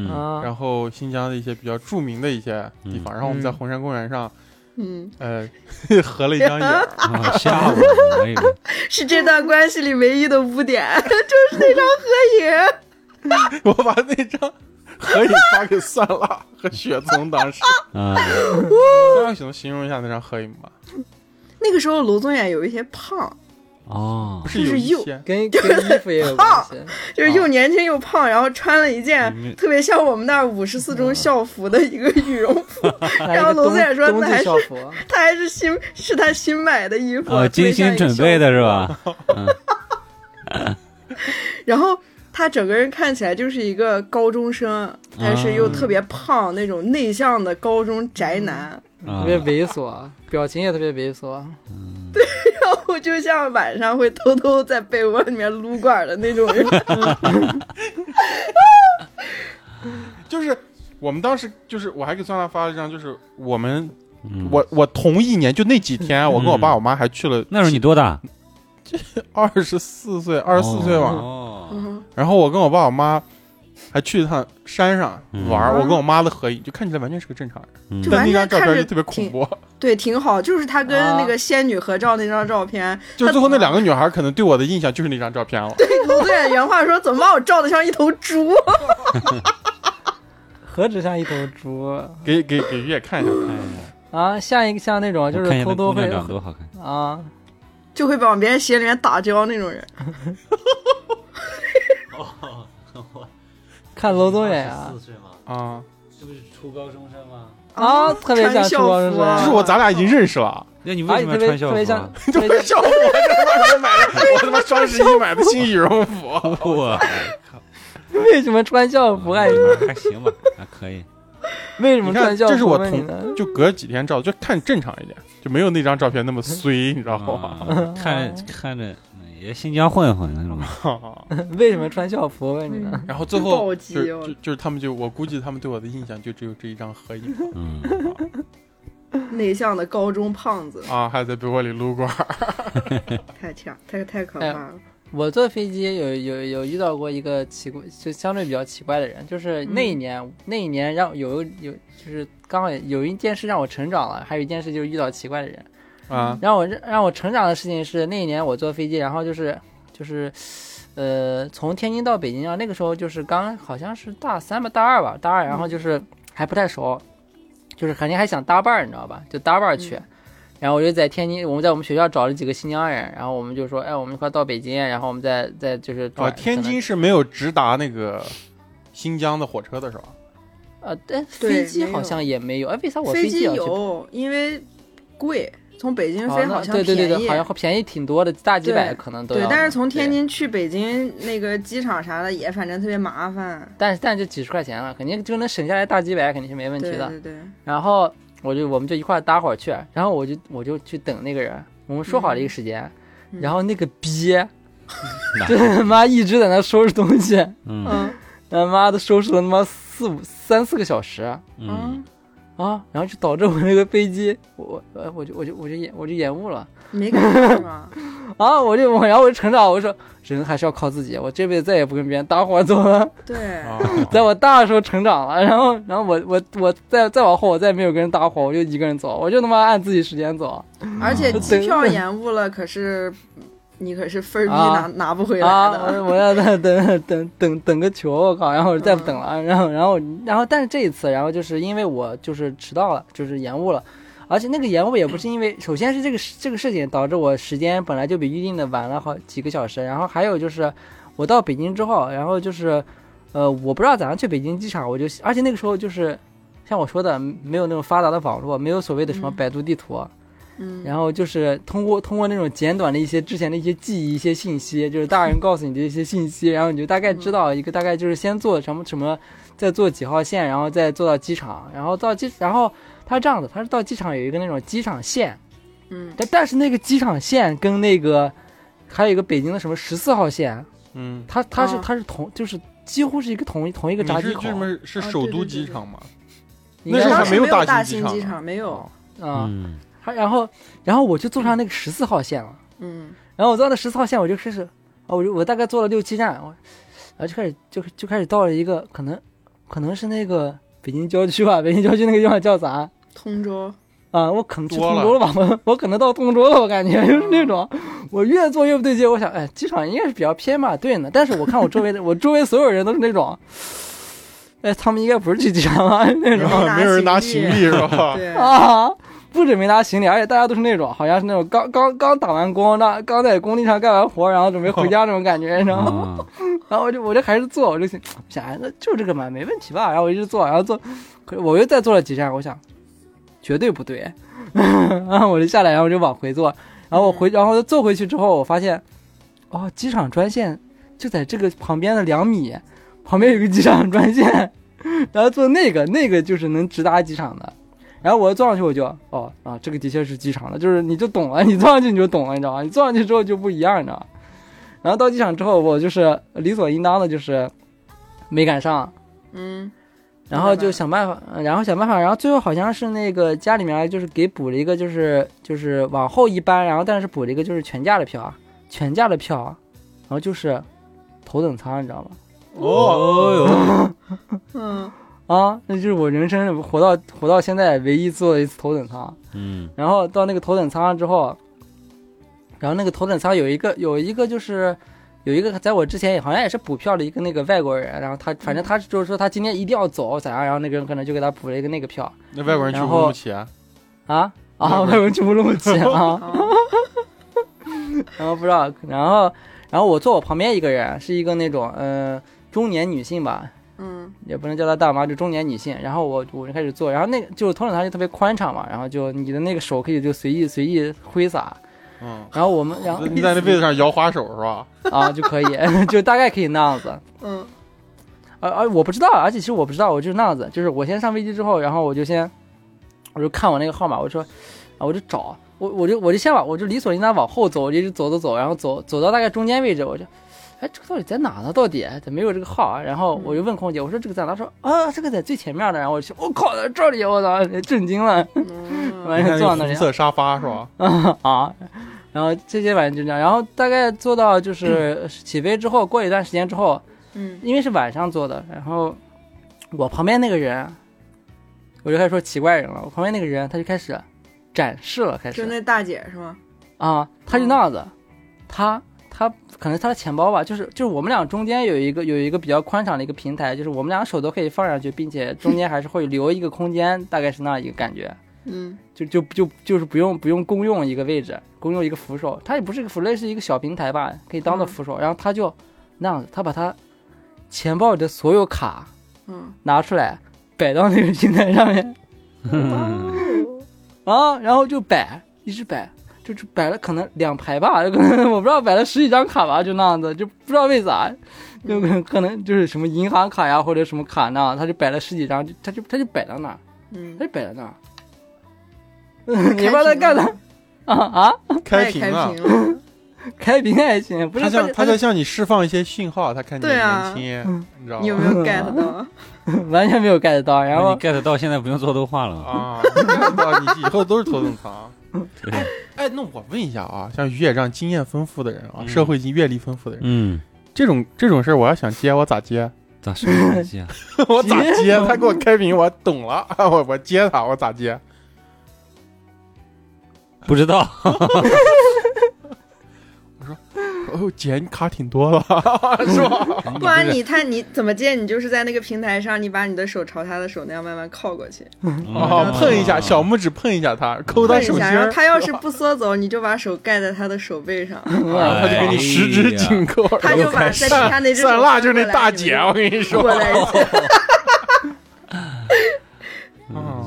然后新疆的一些比较著名的一些地方，嗯。然后我们在嗯。红山公园上，嗯，呃，合了一张影，啊吓我了，是这段关系里唯一的污点，就是那张合影。我把那张合影发给算辣和雪松，当时，啊，雪松形容一下那张合影吧，那个时候罗宗远有一些胖，哦。不，是就是又些，跟跟衣服也有关系。就是又年轻又胖，然后穿了一件嗯特别像我们那儿五十四中校服的一个羽绒服，然后龙子也说冬那还是 他还是新是他新买的衣服，哦，精心准备的是吧？然后他整个人看起来就是一个高中生，但是又特别胖那种内向的高中宅男，啊特别猥琐，表情也特别猥琐。对然后就像晚上会偷偷在被窝里面撸管的那种人。就是我们当时就是我还给酸辣发了一张，就是我们嗯。我我同一年就那几天，我跟我爸我妈还去了那时候你多大？二十四岁二十四岁吧，然后我跟我爸我妈还去一趟山上玩儿，嗯我跟我妈的合影就看起来完全是个正常人，嗯就但那张照片就特别恐怖，对，挺好，就是他跟啊那个仙女合照那张照片，就是最后那两个女孩可能对我的印象就是那张照片了。娄宗远原话说：“怎么把我照的像一头猪 何止像一头猪 给给给月看一下，看一下。啊，像一个像那种就我看是偷偷会多好看。啊，？”就会往别人鞋里面打胶那种人。看楼宗远啊岁吗？啊，这不是初高中生吗？啊，特别像校初高中生，就是我咱俩已经认识了，那你啊，为什么特别要穿校特别像特别像校服，我他妈买的，我他妈双十一买的新羽绒服，我靠 为什么穿校服啊？你们还行吧，还可以。为什么穿校服？这是我同就隔几天照，就看正常一点，就没有那张照片那么衰，你知道吗？啊看看着嗯也新疆混混那种。为什么穿校服？问你呢？然后最后暴就就就是他们就我估计他们对我的印象就只有这一张合影嗯，内向的高中胖子，啊，还在被窝里撸管儿。太强，太太可哎怕了。我坐飞机有有有遇到过一个奇怪，就相对比较奇怪的人，就是那一年、那一年让有有就是刚好有一件事让我成长了，还有一件事就是遇到奇怪的人。啊，让我让我成长的事情是那一年我坐飞机，然后就是就是，呃，从天津到北京啊，那个时候就是刚好像是大三吧，大二吧，大二，然后就是还不太熟，就是肯定还想搭伴儿，你知道吧？就搭伴儿去。嗯然后我就在天津，我们在我们学校找了几个新疆人，然后我们就说，哎，我们一块儿到北京，然后我们再再就是哦，转天津是没有直达那个新疆的火车的是吧？呃，但对飞机好像也没有，哎，为啥我飞机？有，因为贵，从北京飞好像对对对对，便宜。好像便宜挺多的，大几百可能都要对，但是从天津去北京那个机场啥的也反正特别麻烦。但但就几十块钱了，肯定就能省下来大几百，肯定是没问题的。对对对，然后我就我们就一块儿搭伙去，然后我就我就去等那个人，我们说好了一个时间，嗯然后那个逼，就他妈一直在那收拾东西，嗯嗯他妈的收拾了他妈四五三四个小时，嗯，啊，然后就导致我那个飞机，我我呃我就我就我就延我就延误了 没赶上是吗？啊，我就我然后我就成长，我说人还是要靠自己，我这辈子再也不跟别人搭伙走了。对，啊，在我大的时候成长了，然后然后我我我再再往后，我再也没有跟人搭伙，我就一个人走，我就他妈按自己时间走而且嗯机票延误了，可是你可是分儿逼拿、啊拿不回来啊！的。我我要再等等等等个球，我靠！然后我再不等了，然后然后然后，但是这一次，然后就是因为我就是迟到了，就是延误了，而且那个延误也不是因为，首先是这个这个事情导致我时间本来就比预定的晚了好几个小时，然后还有就是我到北京之后，然后就是呃，我不知道咋样去北京机场，我就而且那个时候就是像我说的，没有那种发达的网络，没有所谓的什么嗯百度地图，嗯，然后就是通过通过那种简短的一些之前的一些记忆、一些信息，就是大人告诉你的一些信息，然后你就大概知道一个大概就是先坐什么什么，再坐几号线，然后再坐到机场，然后到机，然后它是这样子，它是到机场有一个那种机场线，嗯。但但是那个机场线跟那个还有一个北京的什么十四号线，嗯，它它是哦它是同就是几乎是一个同一同一个闸机口。是首都机场吗？应该当那时候还没有大大型机场没有。啊，然后然后我就坐上那个十四号线了。嗯然后我坐到那十四号线，我就开始，啊，我就我大概坐了六七站，我，然后就开始就就开始到了一个可能可能是那个北京郊区吧，北京郊区那个地方叫啥通州，啊？我可能去通州了吧？我我可能到通州了，我感觉就是那种，我越坐越不对劲，我想，哎，机场应该是比较偏吧，对呢。但是我看我周围的，我周围所有人都是那种，哎，他们应该不是去机场吧？那种没有人拿行李行李是吧？对，啊，不止没拿行李，而且大家都是那种，好像是那种刚刚刚打完工，那刚在工地上干完活，然后准备回家那种感觉，你知道吗？嗯 然后我就我就还是坐，我就想想，哎，那就这个嘛，没问题吧？然后我一直坐，然后坐，可是我又再坐了几站，我想绝对不对，然后我就下来，然后我就往回坐，然后我回，然后坐回去之后，我发现，哦，机场专线就在这个旁边的两米，旁边有个机场专线，然后坐那个，那个就是能直达机场的。然后我坐上去，我就哦啊，这个的确是机场的，就是你就懂了，你坐上去你就懂了，你知道吗？你坐上去之后就不一样，你知道吗？然后到机场之后，我就是理所应当的，就是没赶上，嗯，然后就想办法，呃然后想办法，然后最后好像是那个家里面就是给补了一个，就是就是往后一班，然后但是补了一个就是全价的票，全价的票，然后就是头等舱，你知道吗？哦嗯啊，那就是我人生活到活到现在唯一坐的一次头等舱。嗯。然后到那个头等舱之后，然后那个头等舱有一个有一个就是有一个在我之前也好像也是补票的一个那个外国人，然后他反正他就是说他今天一定要走咋样，然后那个人可能就给他补了一个那个票那外国人去乌鲁木齐，啊？啊？啊，外国人。去乌鲁木齐啊，啊？然后不知道，然后然后我坐我旁边一个人是一个那种呃中年女性吧，嗯也不能叫她大妈，就中年女性。然后我我就开始做，然后那个就是头等舱就特别宽敞嘛，然后就你的那个手可以就随意随意挥洒。嗯，然后我们然后你在那位子上摇花手是吧？啊就可以，就大概可以那样子。嗯而而我不知道，而且其实我不知道，我就是那样子，就是我先上飞机之后，然后我就先我就看我那个号码，我说啊我就找我我就我就先往我就理所应当往后走，我就一直走走走，然后走走到大概中间位置，我就。哎，这个到底在哪呢？到底怎么没有这个号啊？然后我就问空姐，我说这个在哪？她说啊，这个在最前面的。然后我就我靠，在这里！我操，震惊了。坐那里红色沙发是吧？啊，然后这些晚上就这样，然后大概坐到就是起飞之后，过一段时间之后，嗯因为是晚上坐的，然后我旁边那个人，我就开始说奇怪人了。我旁边那个人他就开始展示了，开始就那大姐是吗？啊，他就那样子，他他可能是他的钱包吧，就是就是我们俩中间有一个有一个比较宽敞的一个平台，就是我们俩手都可以放上去，并且中间还是会留一个空间，大概是那样一个感觉。嗯。就就就就是不用不用公用一个位置，公用一个扶手，它也不是一个扶，类似一个小平台吧，可以当做扶手。然后他就那样子，他把他钱包里的所有卡嗯，拿出来摆到那个平台上面。啊，然后就摆，一直摆，就就摆了可能两排吧，可能我不知道摆了十几张卡吧，就那样子，就不知道为啥，就可能可能就是什么银行卡呀或者什么卡那样，他就摆了十几张，就他就他就摆到那儿，嗯他，就摆在那儿。你不知道他干啥啊啊！开开屏了，开屏还行，不是他向他在向你释放一些信号，他看你年轻，你知道吗？你有没有 get 到？完全没有 get 到，然后你 get 到现在不用做动画了？啊，你知道你以后都是头等舱。对，哎，那我问一下啊，像于姐这样经验丰富的人啊，嗯。社会经阅历丰富的人，嗯，这种这种事儿，我要想接，我咋接？咋什么关系啊？我咋接？他给我开屏，我懂了，我我接他，我咋接？不知道，哦，姐，你卡挺多了，是吧？不然你看你怎么接？你就是在那个平台上，你把你的手朝他的手那样慢慢靠过去，哦，碰一下，小拇指碰一下他，抠他手心儿，然后他要是不缩走，你就把手盖在他的手背上，啊他就给你十指紧扣，他就把在底下那蒜辣就是那翻过来大姐，我跟你说过来一下。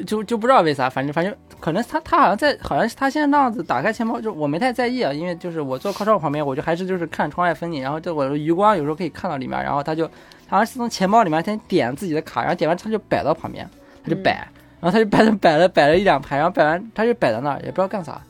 啊，就就就不知道为啥，反正反正可能他他好像在，好像是他现在那样子打开钱包，就我没太在意啊，因为就是我坐靠窗旁边，我就还是就是看窗外风景，然后就我的余光有时候可以看到里面，然后他就好像是从钱包里面先点自己的卡，然后点完他就摆到旁边，他就摆，然后他就摆了摆了摆了一两排，然后摆完他就摆在那儿，也不知道干啥，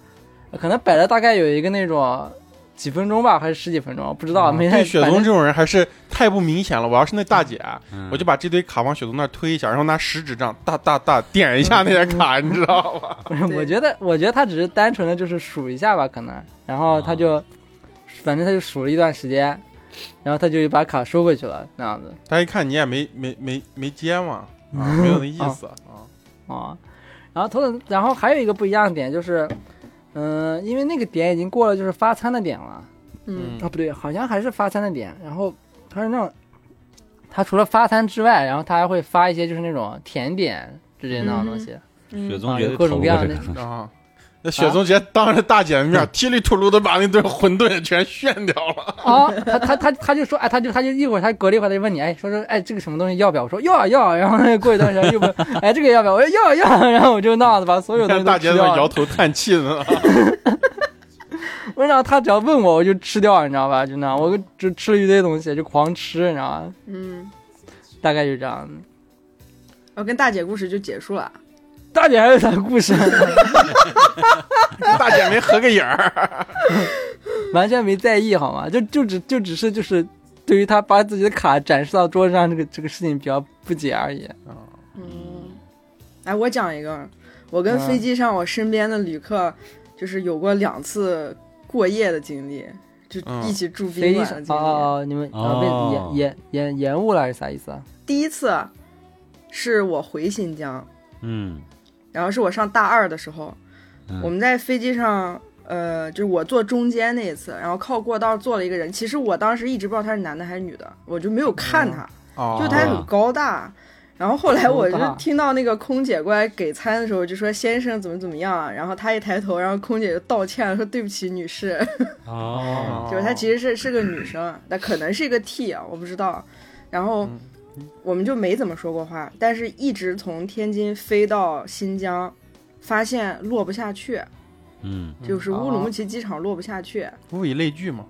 可能摆了大概有一个那种几分钟吧，还是十几分钟，不知道，没太对雪反正冬这种人还是太不明显了。我要是那大姐，嗯我就把这堆卡往雪冬那儿推一下，然后拿食指这样大大大点一下那些卡，你知道吧？不是，我觉得，我觉得他只是单纯的就是数一下吧，可能，然后他就，反正他就数了一段时间，然后他就把卡收回去了，那样子他一看你也没没没没接嘛，啊，没有那意思啊。啊。然后头等，然后还有一个不一样的点就是，嗯、因为那个点已经过了就是发餐的点了，嗯，啊不对，好像还是发餐的点，然后他是那种，他除了发餐之外，然后他还会发一些就是那种甜点之类的那种东西，雪各种各样的啊，那雪松杰当着大姐的面踢里吐噜的把那顿馄饨全炫掉了。啊，他他他他就说，哎，他就他就一会儿他隔了一会儿他就问你，哎，说说，哎，这个什么东西要不要？我说要啊要啊，然后过一段时间又问，哎，这个要不要？我说要啊要啊，然后我就那样子把所有东西大姐在那摇。头叹气呢。我让他只要问我，我就吃掉，你知道吧？就那样，我就吃了一堆东西，就狂吃，你知道吧？嗯，大概就这样。我跟大姐故事就结束了。大姐还有啥故事？大姐没合个影儿，完全没在意好吗？就就只就只是就是对于他把自己的卡展示到桌子上这个这个事情比较不解而已。嗯，哎，我讲一个，我跟飞机上我身边的旅客就是有过两次过夜的经历，就嗯一起住飞机上宾馆的经历。哦，你们啊哦被延延延延误了还是啥意思啊？第一次是我回新疆，嗯，然后是我上大二的时候，嗯我们在飞机上，呃，就是我坐中间那一次，然后靠过道坐了一个人。其实我当时一直不知道他是男的还是女的，我就没有看他，哦就他很高大。然后后来我就听到那个空姐过来给餐的时候，就说先生怎么怎么样啊，然后他一抬头，然后空姐就道歉了，说对不起女士，哦，就是他其实是是个女生，那可能是一个 T 啊，我不知道。然后我们就没怎么说过话，但是一直从天津飞到新疆，发现落不下去，嗯，就是乌鲁木齐机场落不下去。物以类聚嘛，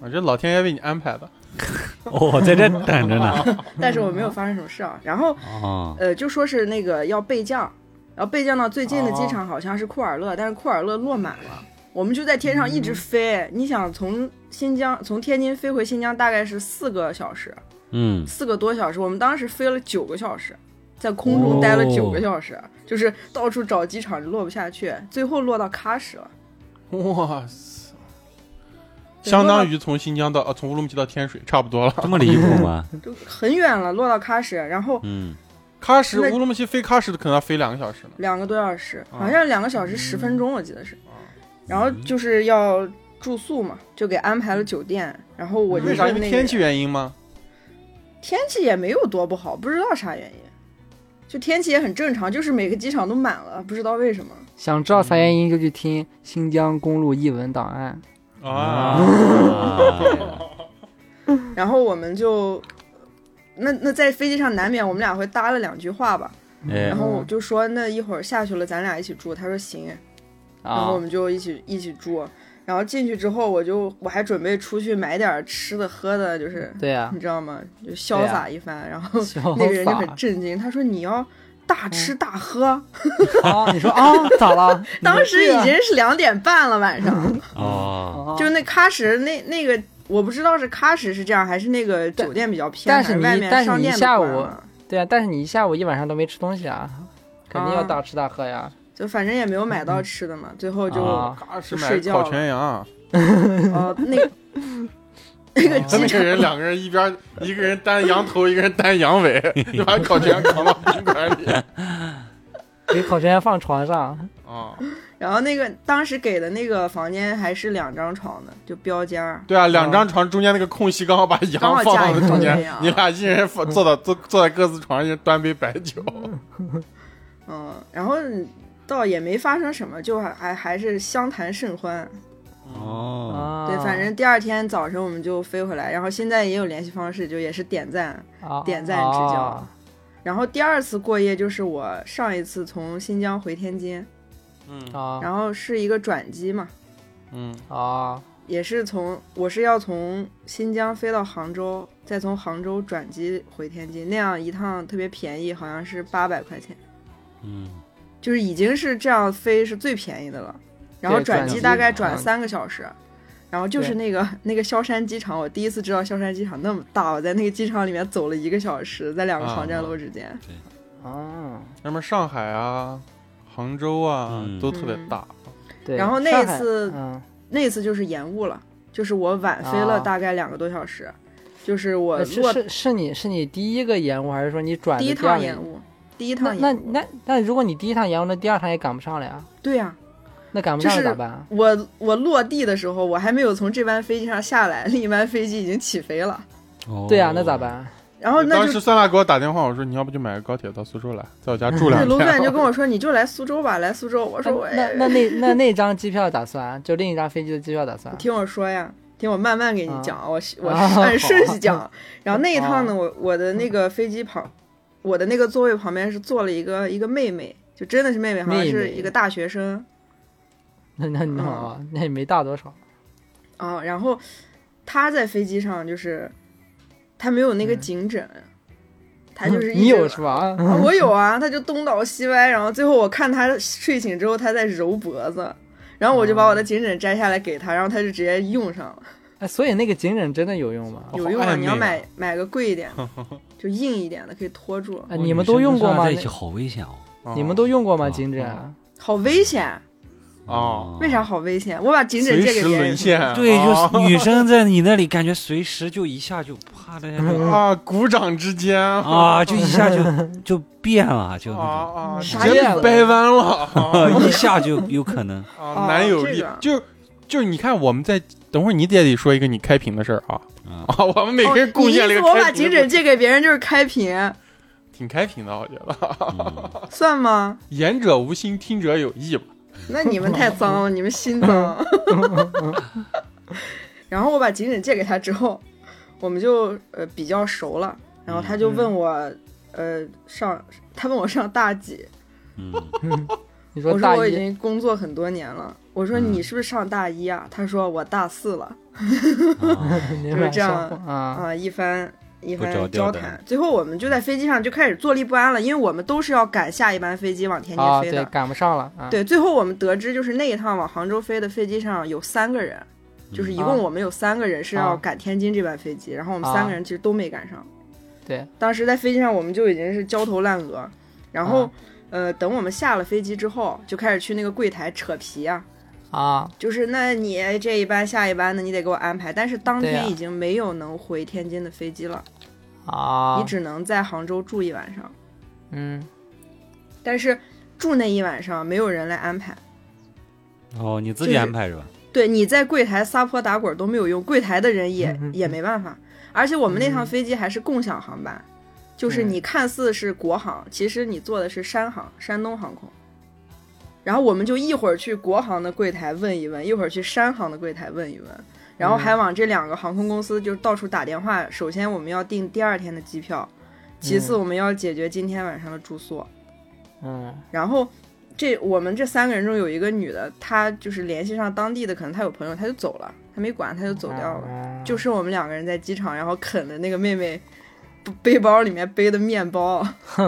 我觉得老天爷为你安排的。哦，在这等着呢。但是我没有发生什么事啊。然后哦，呃，就说是那个要备降，然后备降到最近的机场好像是库尔勒，但是库尔勒落满了。我们就在天上一直飞，你想从新疆从天津飞回新疆大概是四个小时，嗯，四个多小时。我们当时飞了九个小时，在空中待了九个小时，就是到处找机场就落不下去，最后落到喀什了。哇塞，相当于从新疆到呃从乌鲁木齐到天水差不多了。这么离谱吗？就很远了，落到喀什，然后嗯，喀什乌鲁木齐飞喀什的可能要飞两个小时呢。两个多小时，啊好像两个小时十分钟，我记得是。然后就是要住宿嘛，就给安排了酒店。然后我就为啥？因为天气原因吗？天气也没有多不好，不知道啥原因，就天气也很正常，就是每个机场都满了，不知道为什么。想知道啥原因就去听《新疆公路译文档案。啊，然后我们就，那那在飞机上难免我们俩会搭了两句话吧，哎。然，后我就说那一会儿下去了咱俩一起住，他说行，然后我啊。们就一起一起住。然后进去之后，我就我还准备出去买点吃的喝的，就是对呀、你知道吗？就潇洒一番。然后那个人就很震惊，他说你要大吃大喝。啊！你说啊，咋了？当时已经是两点半了晚上，哦，哦就那喀什那那个，我不知道是喀什是这样，还是那个酒店比较偏，但是你还外面但是你商店都下午对啊，但是你一下午一晚上都没吃东西啊，肯定要啊大吃大喝呀。就反正也没有买到吃的嘛，最后就睡觉烤全羊，呃 那个 那个哦机场那个人两个人一边一个人担羊头，一个人担羊尾，就把烤全羊扛到宾馆里给烤全羊放床上，啊。然后那个当时给的那个房间还是两张床的，就标间儿。对啊，两张床中间那个空隙刚好把羊放到了中间你俩一人放坐到坐坐在各自床上，一人端杯白酒。嗯，然后倒也没发生什么，就还还还是相谈甚欢。哦，啊，对，反正第二天早晨我们就飞回来，然后现在也有联系方式，就也是点赞。啊点赞之交啊。然后第二次过夜就是我上一次从新疆回天津，嗯啊。然后是一个转机嘛，嗯啊。也是从我是要从新疆飞到杭州，再从杭州转机回天津，那样一趟特别便宜，好像是八百块钱，嗯，就是已经是这样飞是最便宜的了。然后转机大概嗯转三个小时，然后就是那个那个萧山机场，我第一次知道萧山机场那么大，我在那个机场里面走了一个小时，在两个航站楼之间。啊，那么上海啊、杭州啊嗯都特别大。对。然后那一次嗯，那次就是延误了，就是我晚飞了啊大概两个多小时，就是我呃是是是你是你第一个延误，还是说你转的第一趟延？误，第一趟延误。那那那如果你第一趟延误，那第二趟也赶不上了呀？对呀、那赶不就是上了咋办？我我落地的时候，我还没有从这班飞机上下来，另一班飞机已经起飞了。哦对呀，那咋？办？然后那就当时酸辣给我打电话，我说你要不就买个高铁到苏州来，在我家住两对，天。卢主任就跟我 说，你就来苏州吧，来苏州。我说我那那那那那张机票咋算？就另一张飞机的机票咋算你？听我说呀，听我慢慢给你讲，我我啊按顺序讲。然后那一趟呢，啊我我的那个飞机旁，我的那个座位旁边是坐了一个一个妹妹，就真的是妹妹，好像是一个大学生那那你好，那也没大多少。啊。然后她在飞机上就是，她没有那个嗯颈枕，她就是你一有是吧？啊我有啊，她就东倒西歪，然后最后我看她睡醒之后，她在揉脖子，然后我就把我的颈枕摘下来给她，然后她就直接用上了，哎，所以那个颈枕真的有用吗？有用啊！你要买买个贵一点的，就硬一点的，可以拖住，哎，你们都用过吗在？一起好危险哦。哦你们都用过吗？哦颈枕？好危险！哦，为啥好危险？我把颈枕借给别人沦，陷。对，哦就是女生在你那里，感觉随时就一下就啪的啊，鼓掌之间啊，就一下就就变了，就那种啊啊，啥直接掰弯了啊，一下就有可能。啊，男友力这个就就你看我们在等会儿你也得说一个你开屏的事儿啊啊，啊，我们每个人哦贡献了你意思我把颈枕借给别人就是开屏，挺开屏的，我觉得嗯 算吗？言者无心，听者有意吧。那你们太脏了，你们心脏。然后我把颈枕借给他之后，我们就呃比较熟了。然后他就问我，呃上他问我上大几，嗯，你说大我说我已经工作很多年了。我说嗯你是不是上大一啊？他说我大四了。就是这样啊，啊，一番一番交谈，最后我们就在飞机上就开始坐立不安了，因为我们都是要赶下一班飞机往天津啊，对，飞的。赶不上了啊。对，最后我们得知，就是那一趟往杭州飞的飞机上有三个人，就是一啊共我们有三个人是要啊赶天津这班飞机，然后我们啊三个人其实都没赶上。对，当时在飞机上我们就已经是焦头烂额，然后、啊呃，等我们下了飞机之后，就开始去那个柜台扯皮啊，啊，就是那你这一班下一班的你得给我安排，但是当天已经没有能回天津的飞机了，啊，你只能在杭州住一晚上，嗯但是住那一晚上没有人来安排。哦，你自己安排是吧？对，你在柜台撒泼打滚都没有用，柜台的人也、也没办法。而且我们那趟飞机还是共享航班，就是嗯你看似是国航，其实你坐的是山航，山东航空。然后我们就一会儿去国航的柜台问一问，一会儿去山航的柜台问一问，然后还往这两个航空公司就到处打电话。首先我们要订第二天的机票，其次我们要解决今天晚上的住宿。嗯然后这我们这三个人中有一个女的，她就是联系上当地的，可能她有朋友，她就走了，她没管，她就走掉了。就剩我们两个人在机场，然后啃着那个妹妹背背包里面背的面包。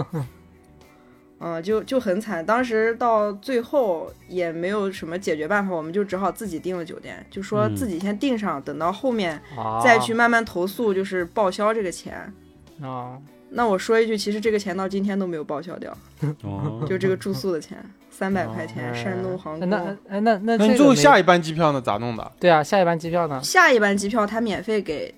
嗯，就就很惨。当时到最后也没有什么解决办法，我们就只好自己订了酒店，就说嗯自己先订上，等到后面啊再去慢慢投诉，就是报销这个钱。啊，那我说一句，其实这个钱到今天都没有报销掉，哦，就这个住宿的钱，三百块钱，哦山东航空。哎那那那你这个没最后下一班机票呢？咋弄的？对啊，下一班机票呢？下一班机票他免费给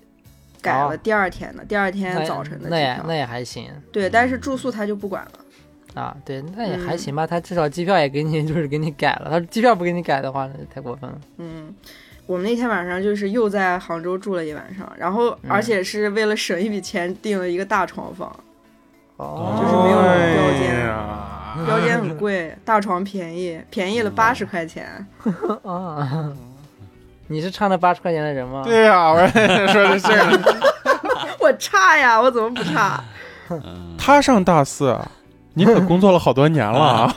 改了哦第二天的，第二天早晨的那也那。也还行对，但是住宿他就不管了。啊，对，那也还嗯行吧。他至少机票也给你，就是给你改了。他机票不给你改的话，那就太过分了。嗯，我们那天晚上就是又在杭州住了一晚上，然后而且是为了省一笔钱订了一个大床房，哦就是没有标间标间很贵，大床便宜，便宜了八十块钱。啊，你是差那八十块钱的人吗？对呀、我说的是。我差呀，我怎么不差？嗯，他上大四，你可工作了好多年了啊！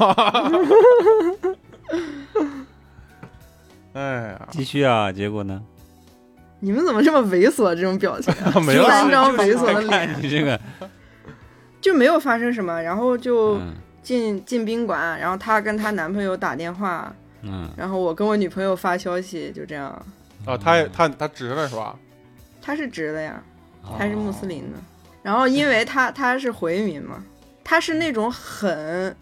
哎呀，继续啊，结果呢？你们怎么这么猥琐？这种表情，三张猥琐的脸，看你这个，就没有发生什么，然后就嗯进进宾馆，然后她跟她男朋友打电话，嗯，然后我跟我女朋友发消息，就这样。哦，他也他他直了是吧？她是直的呀，哦她是穆斯林的。然后因为她 她是回民嘛，她是那种很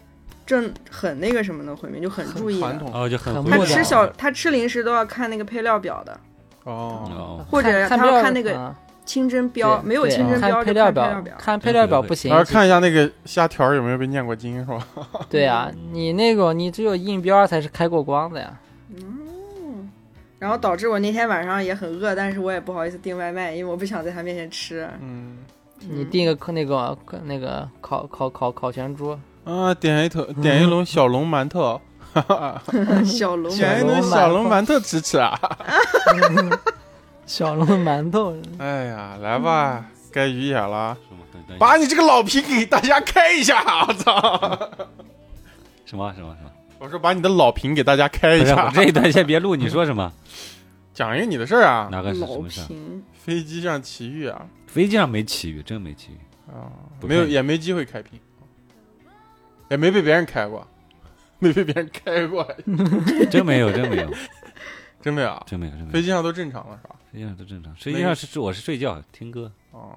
正很那个什么的回民，就很注意的。传统哦，就很很会她吃小她吃零食都要看那个配料表的，哦，哦，或者她要看那个啊清真标，没有清真标就配料表看配料表。看配料表不行然。后看一下那个虾条有没有被念过经是吧？对啊，你那个你只有印标才是开过光的呀。嗯然后导致我那天晚上也很饿，但是我也不好意思订外卖，因为我不想在他面前吃。嗯，你订个那个那个烤烤烤烤全猪，啊，点一头点一笼小笼馒头，小龙 点一笼笼小笼馒头吃吃啊！小笼馒头，哎呀，来吧，该于野了，把你这个老皮给大家开一下！我操！什么什么什么？我说把你的老瓶给大家开一，下我，这一段先别录，你说什么？讲一个你的事儿啊。哪个是什么事儿？飞机上奇遇啊，飞机上没奇遇，真没奇遇。啊，没有也没机会开屏，也没被别人开过，没被别人开过，真没有，真没有，真没有啊。真没有，真没有。飞机上都正常了是吧？实际上都正常，实际上是我是睡觉听歌，哦，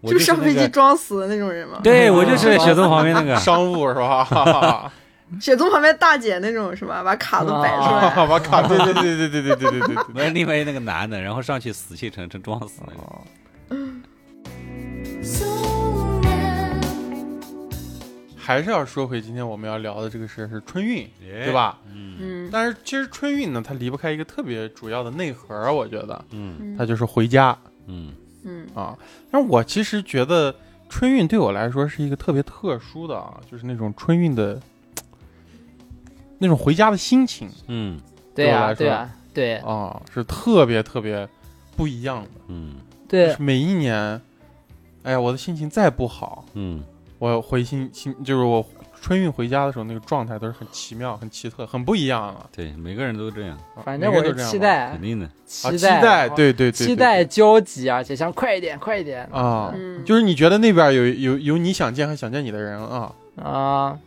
我就是上飞机，装死的那种人吗？对我就是雪松旁边那个，商务是吧？雪松旁边大姐那种是吧？把卡都摆出来。把卡，对对对对对对对对对对 我是另外那个男的，然后上去死气沉沉装死那个。还是要说回今天我们要聊的这个事是春运，对对？吧？嗯嗯但是其实春运呢，它离不开一个特别主要的内核，我觉得嗯它就是回家嗯嗯啊。但是我其实觉得春运对我来说是一个特别特殊的啊，就是那种春运的那种回家的心情嗯对对我来说啊对啊对啊，是特别特别不一样的。嗯对每一年，哎呀，我的心情再不好，嗯我回心心就是我春运回家的时候，那个状态都是很奇妙、很奇特、很不一样的。对，每个人都这样，啊反正我是每个人都这样期待肯定的。啊，期期待，对对对，期待焦急，而且想快一点快一点啊，嗯，就是你觉得那边有有有你想见和想见你的人啊，啊，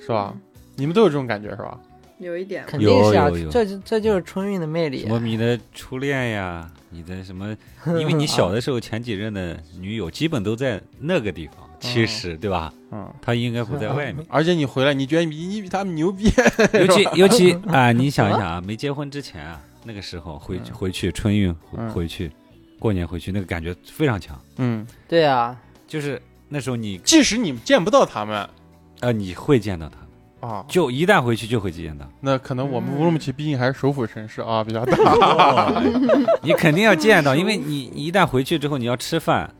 是吧？你们都有这种感觉是吧？有一点。肯定是啊这这就是春运的魅力什。么你的初恋呀，你的什么？因为你小的时候前几任的女友基本都在那个地方，其实对吧？嗯，他应该不在外面。而且你回来，你觉得你你比他们牛逼，尤其 尤其啊，你想一想啊，没结婚之前啊，那个时候回嗯。回去春运嗯。回回去，过年回去那个感觉非常强，嗯，对啊，就是那时候你即使你见不到他们。呃你会见到他们，啊，就一旦回去就会见到，那可能我们嗯乌鲁木齐毕竟还是首府城市啊，比较大。你肯定要见到，因为你你一旦回去之后你要吃饭，什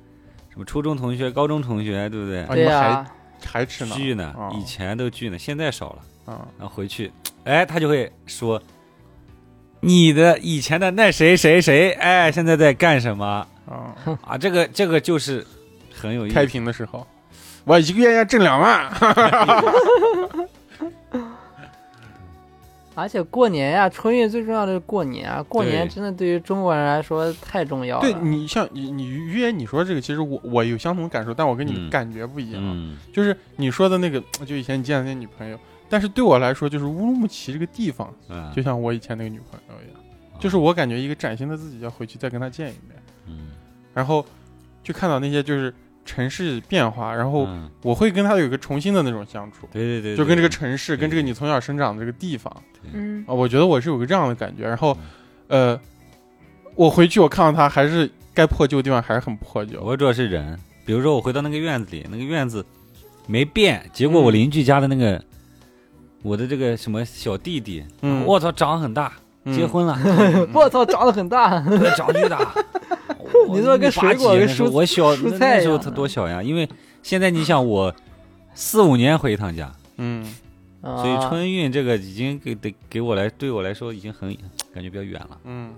么初中同学、高中同学，对不对？啊你们对啊，还吃呢？聚呢啊，以前都聚呢，现在少了。嗯，然后回去，哎，他就会说，你的以前的那谁谁谁，哎，现在在干什么啊，啊？这个这个就是很有意开思。屏的时候，我一个月要挣两万。而且过年呀、春运最重要的是过年啊，过年真的对于中国人来说太重要了。对你像你你于爷你说这个，其实我我有相同感受，但我跟你嗯。感觉不一样。嗯。就是你说的那个，就以前你见的那女朋友，但是对我来说，就是乌鲁木齐这个地方，嗯，就像我以前那个女朋友一样，就是我感觉一个崭新的自己要回去再跟她见一面，嗯，然后就看到那些就是城市变化，然后嗯。我会跟他有一个重新的那种相处，对对对，就跟这个城市，跟这个你从小生长的这个地方嗯。啊，我觉得我是有个这样的感觉。然后，呃，我回去我看到他还是该破旧的地方还是很破旧，我主要是人，比如说我回到那个院子里，那个院子没变，结果我嗯。邻居家的那个、我的这个什么小弟弟，嗯，我操，长很大，嗯。结婚了，我操，长得很大，长巨大。你说跟水果跟蔬我小蔬那那时候他多小呀？因为现在你想我四五年回一趟家，嗯所所以春运这个已经给得给我来对我来说已经很感觉比较远了。嗯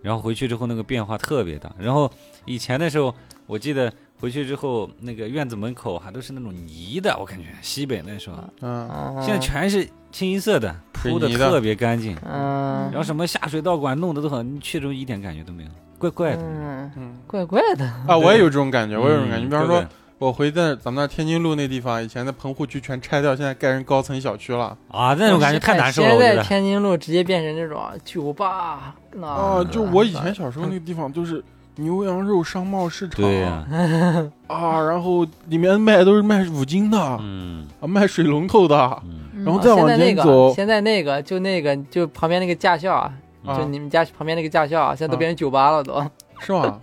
然后回去之后那个变化特别大。然后以前的时候，我记得回去之后那个院子门口还都是那种泥的，我感觉西北那时候，嗯现在全是清一色的，铺的特别干净。嗯然后什么下水道管弄得都很，你去之后一点感觉都没有，怪怪的。嗯，嗯怪怪的。啊，我也有这种感觉，我也有这种感觉。嗯你比方说，我回在咱们那天津路那地方，以前的棚户区全拆掉，现在盖成高层小区了。啊，那种感觉太难受了，现在。天津路直接变成这种酒吧，啊，就我以前小时候那个地方，就是牛羊肉商贸市场。对呀、啊，然后里面卖都是卖五金的，啊，嗯卖水龙头的。嗯，然后再往那个前走，现在那个就那个就旁边那个驾校啊，啊就你们家旁边那个驾校啊，现在都啊变成酒吧了都。是吗？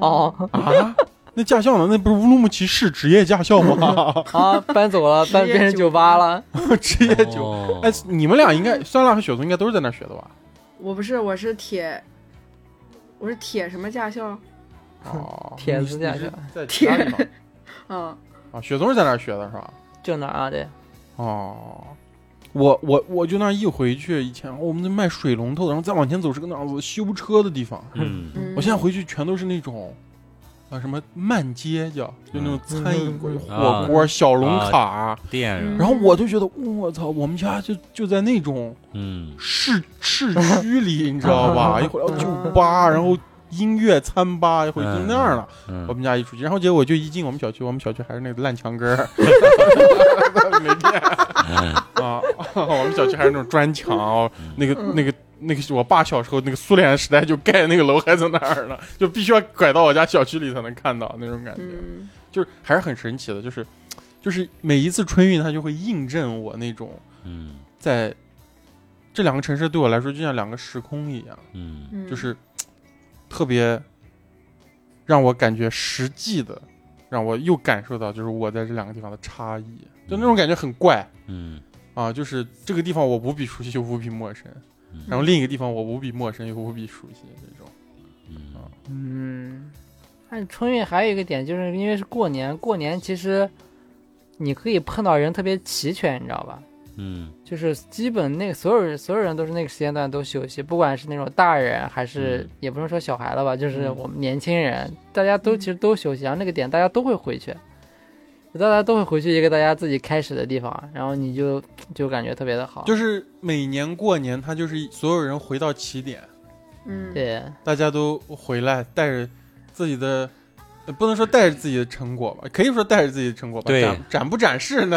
哦啊，那驾校呢？那不是乌鲁木齐市职业驾校吗？啊，搬走了，搬变成酒吧了。职业酒。哦哎，你们俩应该酸辣和雪松应该都是在那儿学的吧？我不是，我是铁，我是铁什么驾校？哦，铁子驾校在其他地方嗯，啊？雪松是在那儿学的是吧？就哪儿啊？对，哦，我我我就那一回去，以前我们那卖水龙头，然后再往前走是个那样子修车的地方。嗯嗯我现在回去全都是那种。啊，什么慢街叫，就那种餐饮火锅、小龙卡，店？然后我就觉得，我操，我们家就就在那种嗯市市区里，你知道吧？一会儿要酒吧，然后音乐餐吧，一会儿就那样了。我嗯，们家一出去，然后结果就一进我们小区，我们小区还是那个烂墙根儿，没变 啊。我们小区还是那种砖墙，那个那个那个，我爸小时候那个苏联时代就盖那个楼还在那儿呢，就必须要拐到我家小区里才能看到那种感觉，嗯。就是还是很神奇的，就是就是每一次春运，它就会印证我那种嗯。在这两个城市对我来说就像两个时空一样。就是特别让我感觉实际的，让我又感受到就是我在这两个地方的差异，就那种感觉很怪嗯啊，就是这个地方我无比熟悉又无比陌生，嗯。然后另一个地方我无比陌生又无比熟悉这种。嗯。嗯，但是春运还有一个点，就是因为是过年，过年其实你可以碰到人特别齐全，你知道吧？嗯。就是基本那个所有人所有人都是那个时间段都休息，不管是那种大人还是、嗯。也不能说小孩了吧，就是嗯。我们年轻人，大家都其实都休息，然后那个点大家都会回去，大家都会回去一个大家自己开始的地方，然后你就就感觉特别的好，就是每年过年，他就是所有人回到起点，嗯，对，大家都回来带着自己的。呃不能说带着自己的成果吧，可以说带着自己的成果吧。对展展不展示那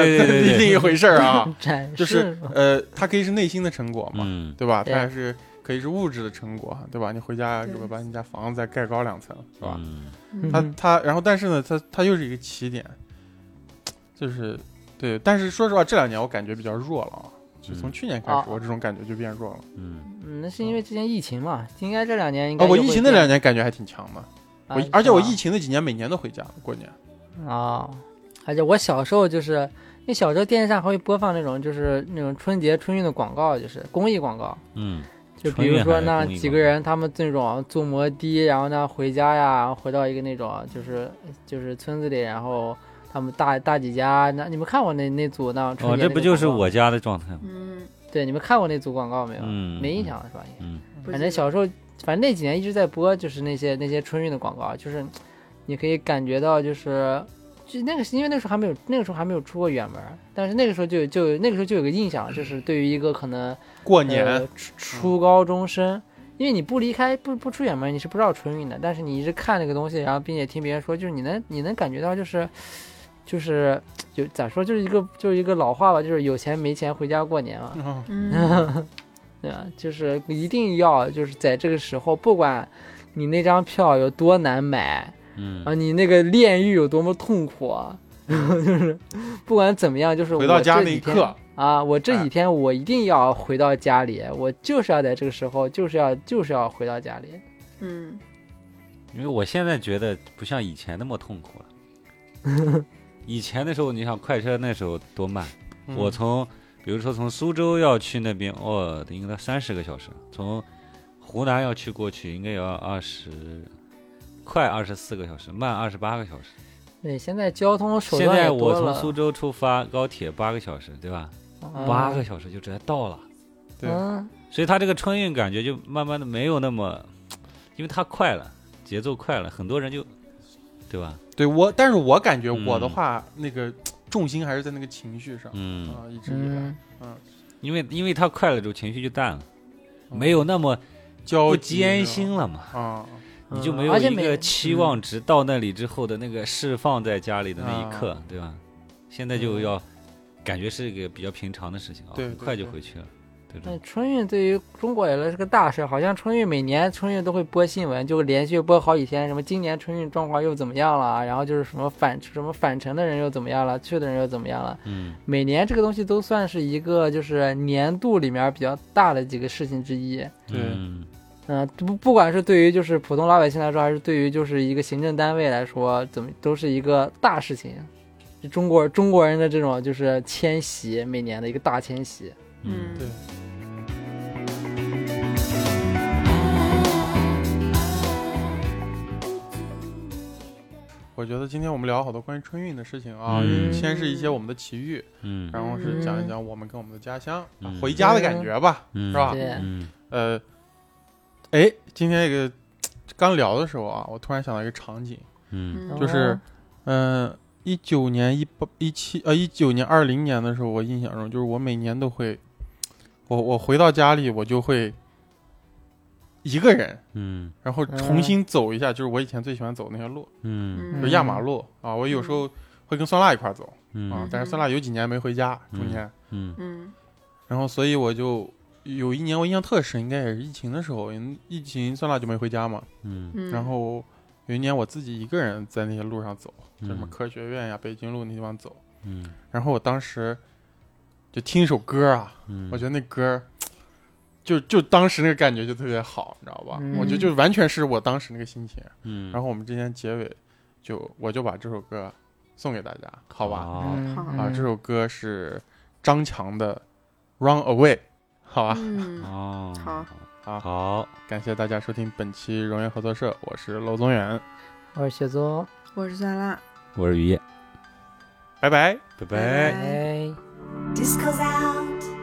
另一回事儿啊。展示就是呃，它可以是内心的成果嘛，嗯对吧？它还是可以是物质的成果，对吧？你回家对是吧，把你家房子再盖高两层，是吧？嗯嗯它它，然后但是呢，它它又是一个起点，就是对。但是说实话，这两年我感觉比较弱了啊，就从去年开始啊，我这种感觉就变弱了。嗯嗯，那是因为之前疫情嘛，应该这两年应该啊，我会疫情那两年感觉还挺强的，啊我而且我疫情那几年每年都回家过年。啊，而且我小时候就是，因为小时候电视上还会播放那种就是那种春节春运的广告，就是公益广告，嗯就比如说春运还是那几个广告人他们这种坐摩的，然后呢回家呀，回到一个那种就是就是村子里，然后他们大大几家，那你们看过那那组那春哦，节那个这不就是我家的状态吗？嗯，对你们看过那组广告没有？嗯，没印象是吧？嗯反正小时候，反正那几年一直在播，就是那些那些春运的广告，就是你可以感觉到，就是就那个是因为那个时候还没有那个时候还没有出过远门，但是那个时候就就那个时候就有个印象，就是对于一个可能 过年、呃、初初高中生，因为你不离开不不出远门，你是不知道春运的。但是你一直看那个东西，然后并且听别人说，就是你能你能感觉到就是就是就咋说，就是一个就是一个老话吧，就是有钱没钱回家过年嘛，嗯嗯，对吧？就是一定要就是在这个时候，不管你那张票有多难买嗯啊，你那个炼狱有多么痛苦啊，就是不管怎么样，就是回到我家那一这几天刻，啊，我这哎几天我一定要回到家里，我就是要在这个时候，就是要就是要回到家里。嗯，因为我现在觉得不像以前那么痛苦了。以前的时候，你想快车那时候多慢，嗯我从比如说从苏州要去那边，哦，应该三十个小时；从湖南要去过去，应该要二十，快二十四个小时，慢二十八个小时。对，现在交通手现段现在我从，苏州出发，高铁八个小时，对吧？嗯八个小时就直接到了。对嗯，所以它这个春运感觉就慢慢的没有那么，因为它快了，节奏快了，很多人就，对吧？对我，但是我感觉嗯。我的话，那个重心还是在那个情绪上嗯，啊，一直以来嗯，因为因为他快了之后情绪就淡了，嗯。没有那么焦不艰辛了嘛，啊，你就没有一个期望值到那里之后的那个释放在家里的那一刻，对吧？现在就要感觉是一个比较平常的事情啊，很快就回去了，对？春运对于中国来说是个大事，好像春运每年春运都会播新闻，就会连续播好几天，什么今年春运状况又怎么样了，然后就是什么返什么返程的人又怎么样了，去的人又怎么样了。嗯每年这个东西都算是一个就是年度里面比较大的几个事情之一。对嗯嗯，不不管是对于就是普通老百姓来说，还是对于就是一个行政单位来说，怎么都是一个大事情。中国中国人的这种就是迁徙，每年的一个大迁徙。嗯，对。我觉得今天我们聊好多关于春运的事情啊，嗯。先是一些我们的奇遇，嗯。然后是讲一讲我们跟我们的家乡、回家的感觉吧，嗯。是吧？嗯。呃，哎，今天这个刚聊的时候啊，我突然想到一个场景，嗯。就是嗯，一九年、一八、一七呃一九年、二零年的时候，我印象中就是我每年都会，我我回到家里我就会一个人，嗯。然后重新走一下，就是我以前最喜欢走那些路，嗯。就压马路啊。我有时候会跟酸辣一块儿走啊嗯，但是酸辣有几年没回家，中间，嗯。嗯然后所以我就有一年我印象特深，应该也是疫情的时候，因为疫情酸辣就没回家嘛。嗯。嗯，然后有一年我自己一个人在那些路上走，就什么嗯。科学院呀、北京路那地方走。嗯。然后我当时就听一首歌啊，嗯，我觉得那歌就就当时那个感觉就特别好，你知道吧？嗯我觉得就完全是我当时那个心情。嗯，然后我们之间结尾就我就把这首歌送给大家，好吧？啊啊，这首歌是张强的《Run Away》，好吧？嗯，哦，好好好，感谢大家收听本期荣源合作社，我是娄宗远，我是雪宗，我是酸辣，我是雨夜，拜拜。拜拜.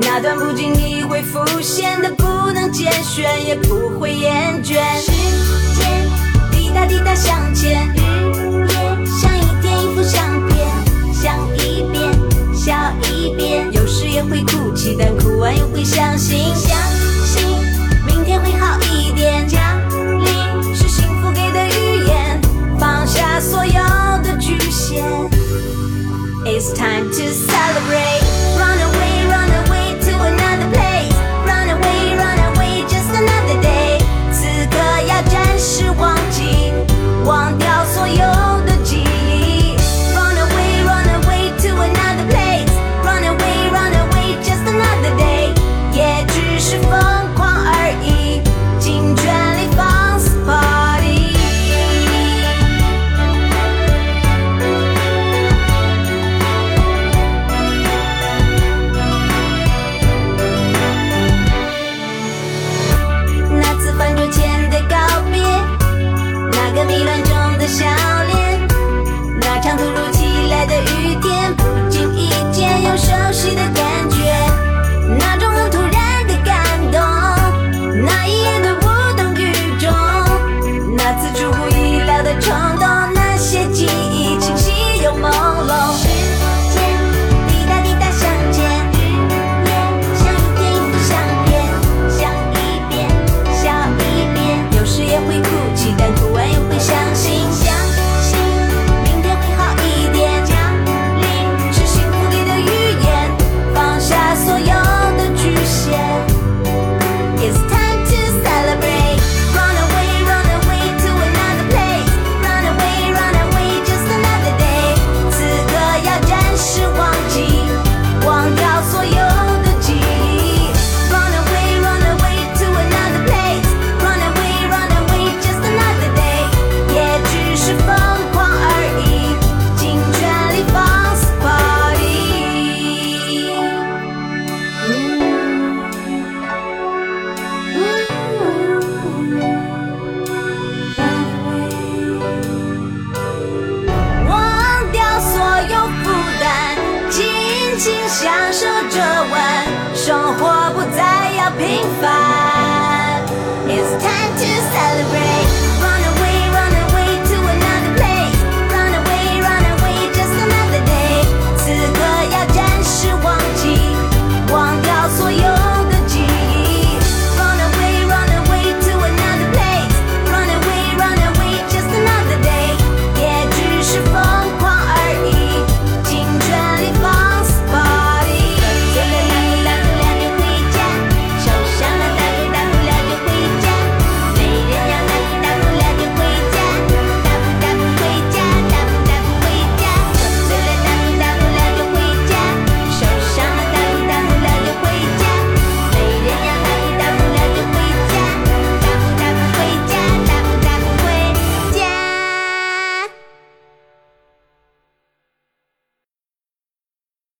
那段不经意会浮现的，不能简选，也不会厌倦。时间滴答滴答向前，日夜像一天一幅相片，想一遍笑一遍，有时也会哭泣，但哭完又会相信，相信明天会好一点。奖励是幸福给的语言，放下所有的局限。It's time to celebrate.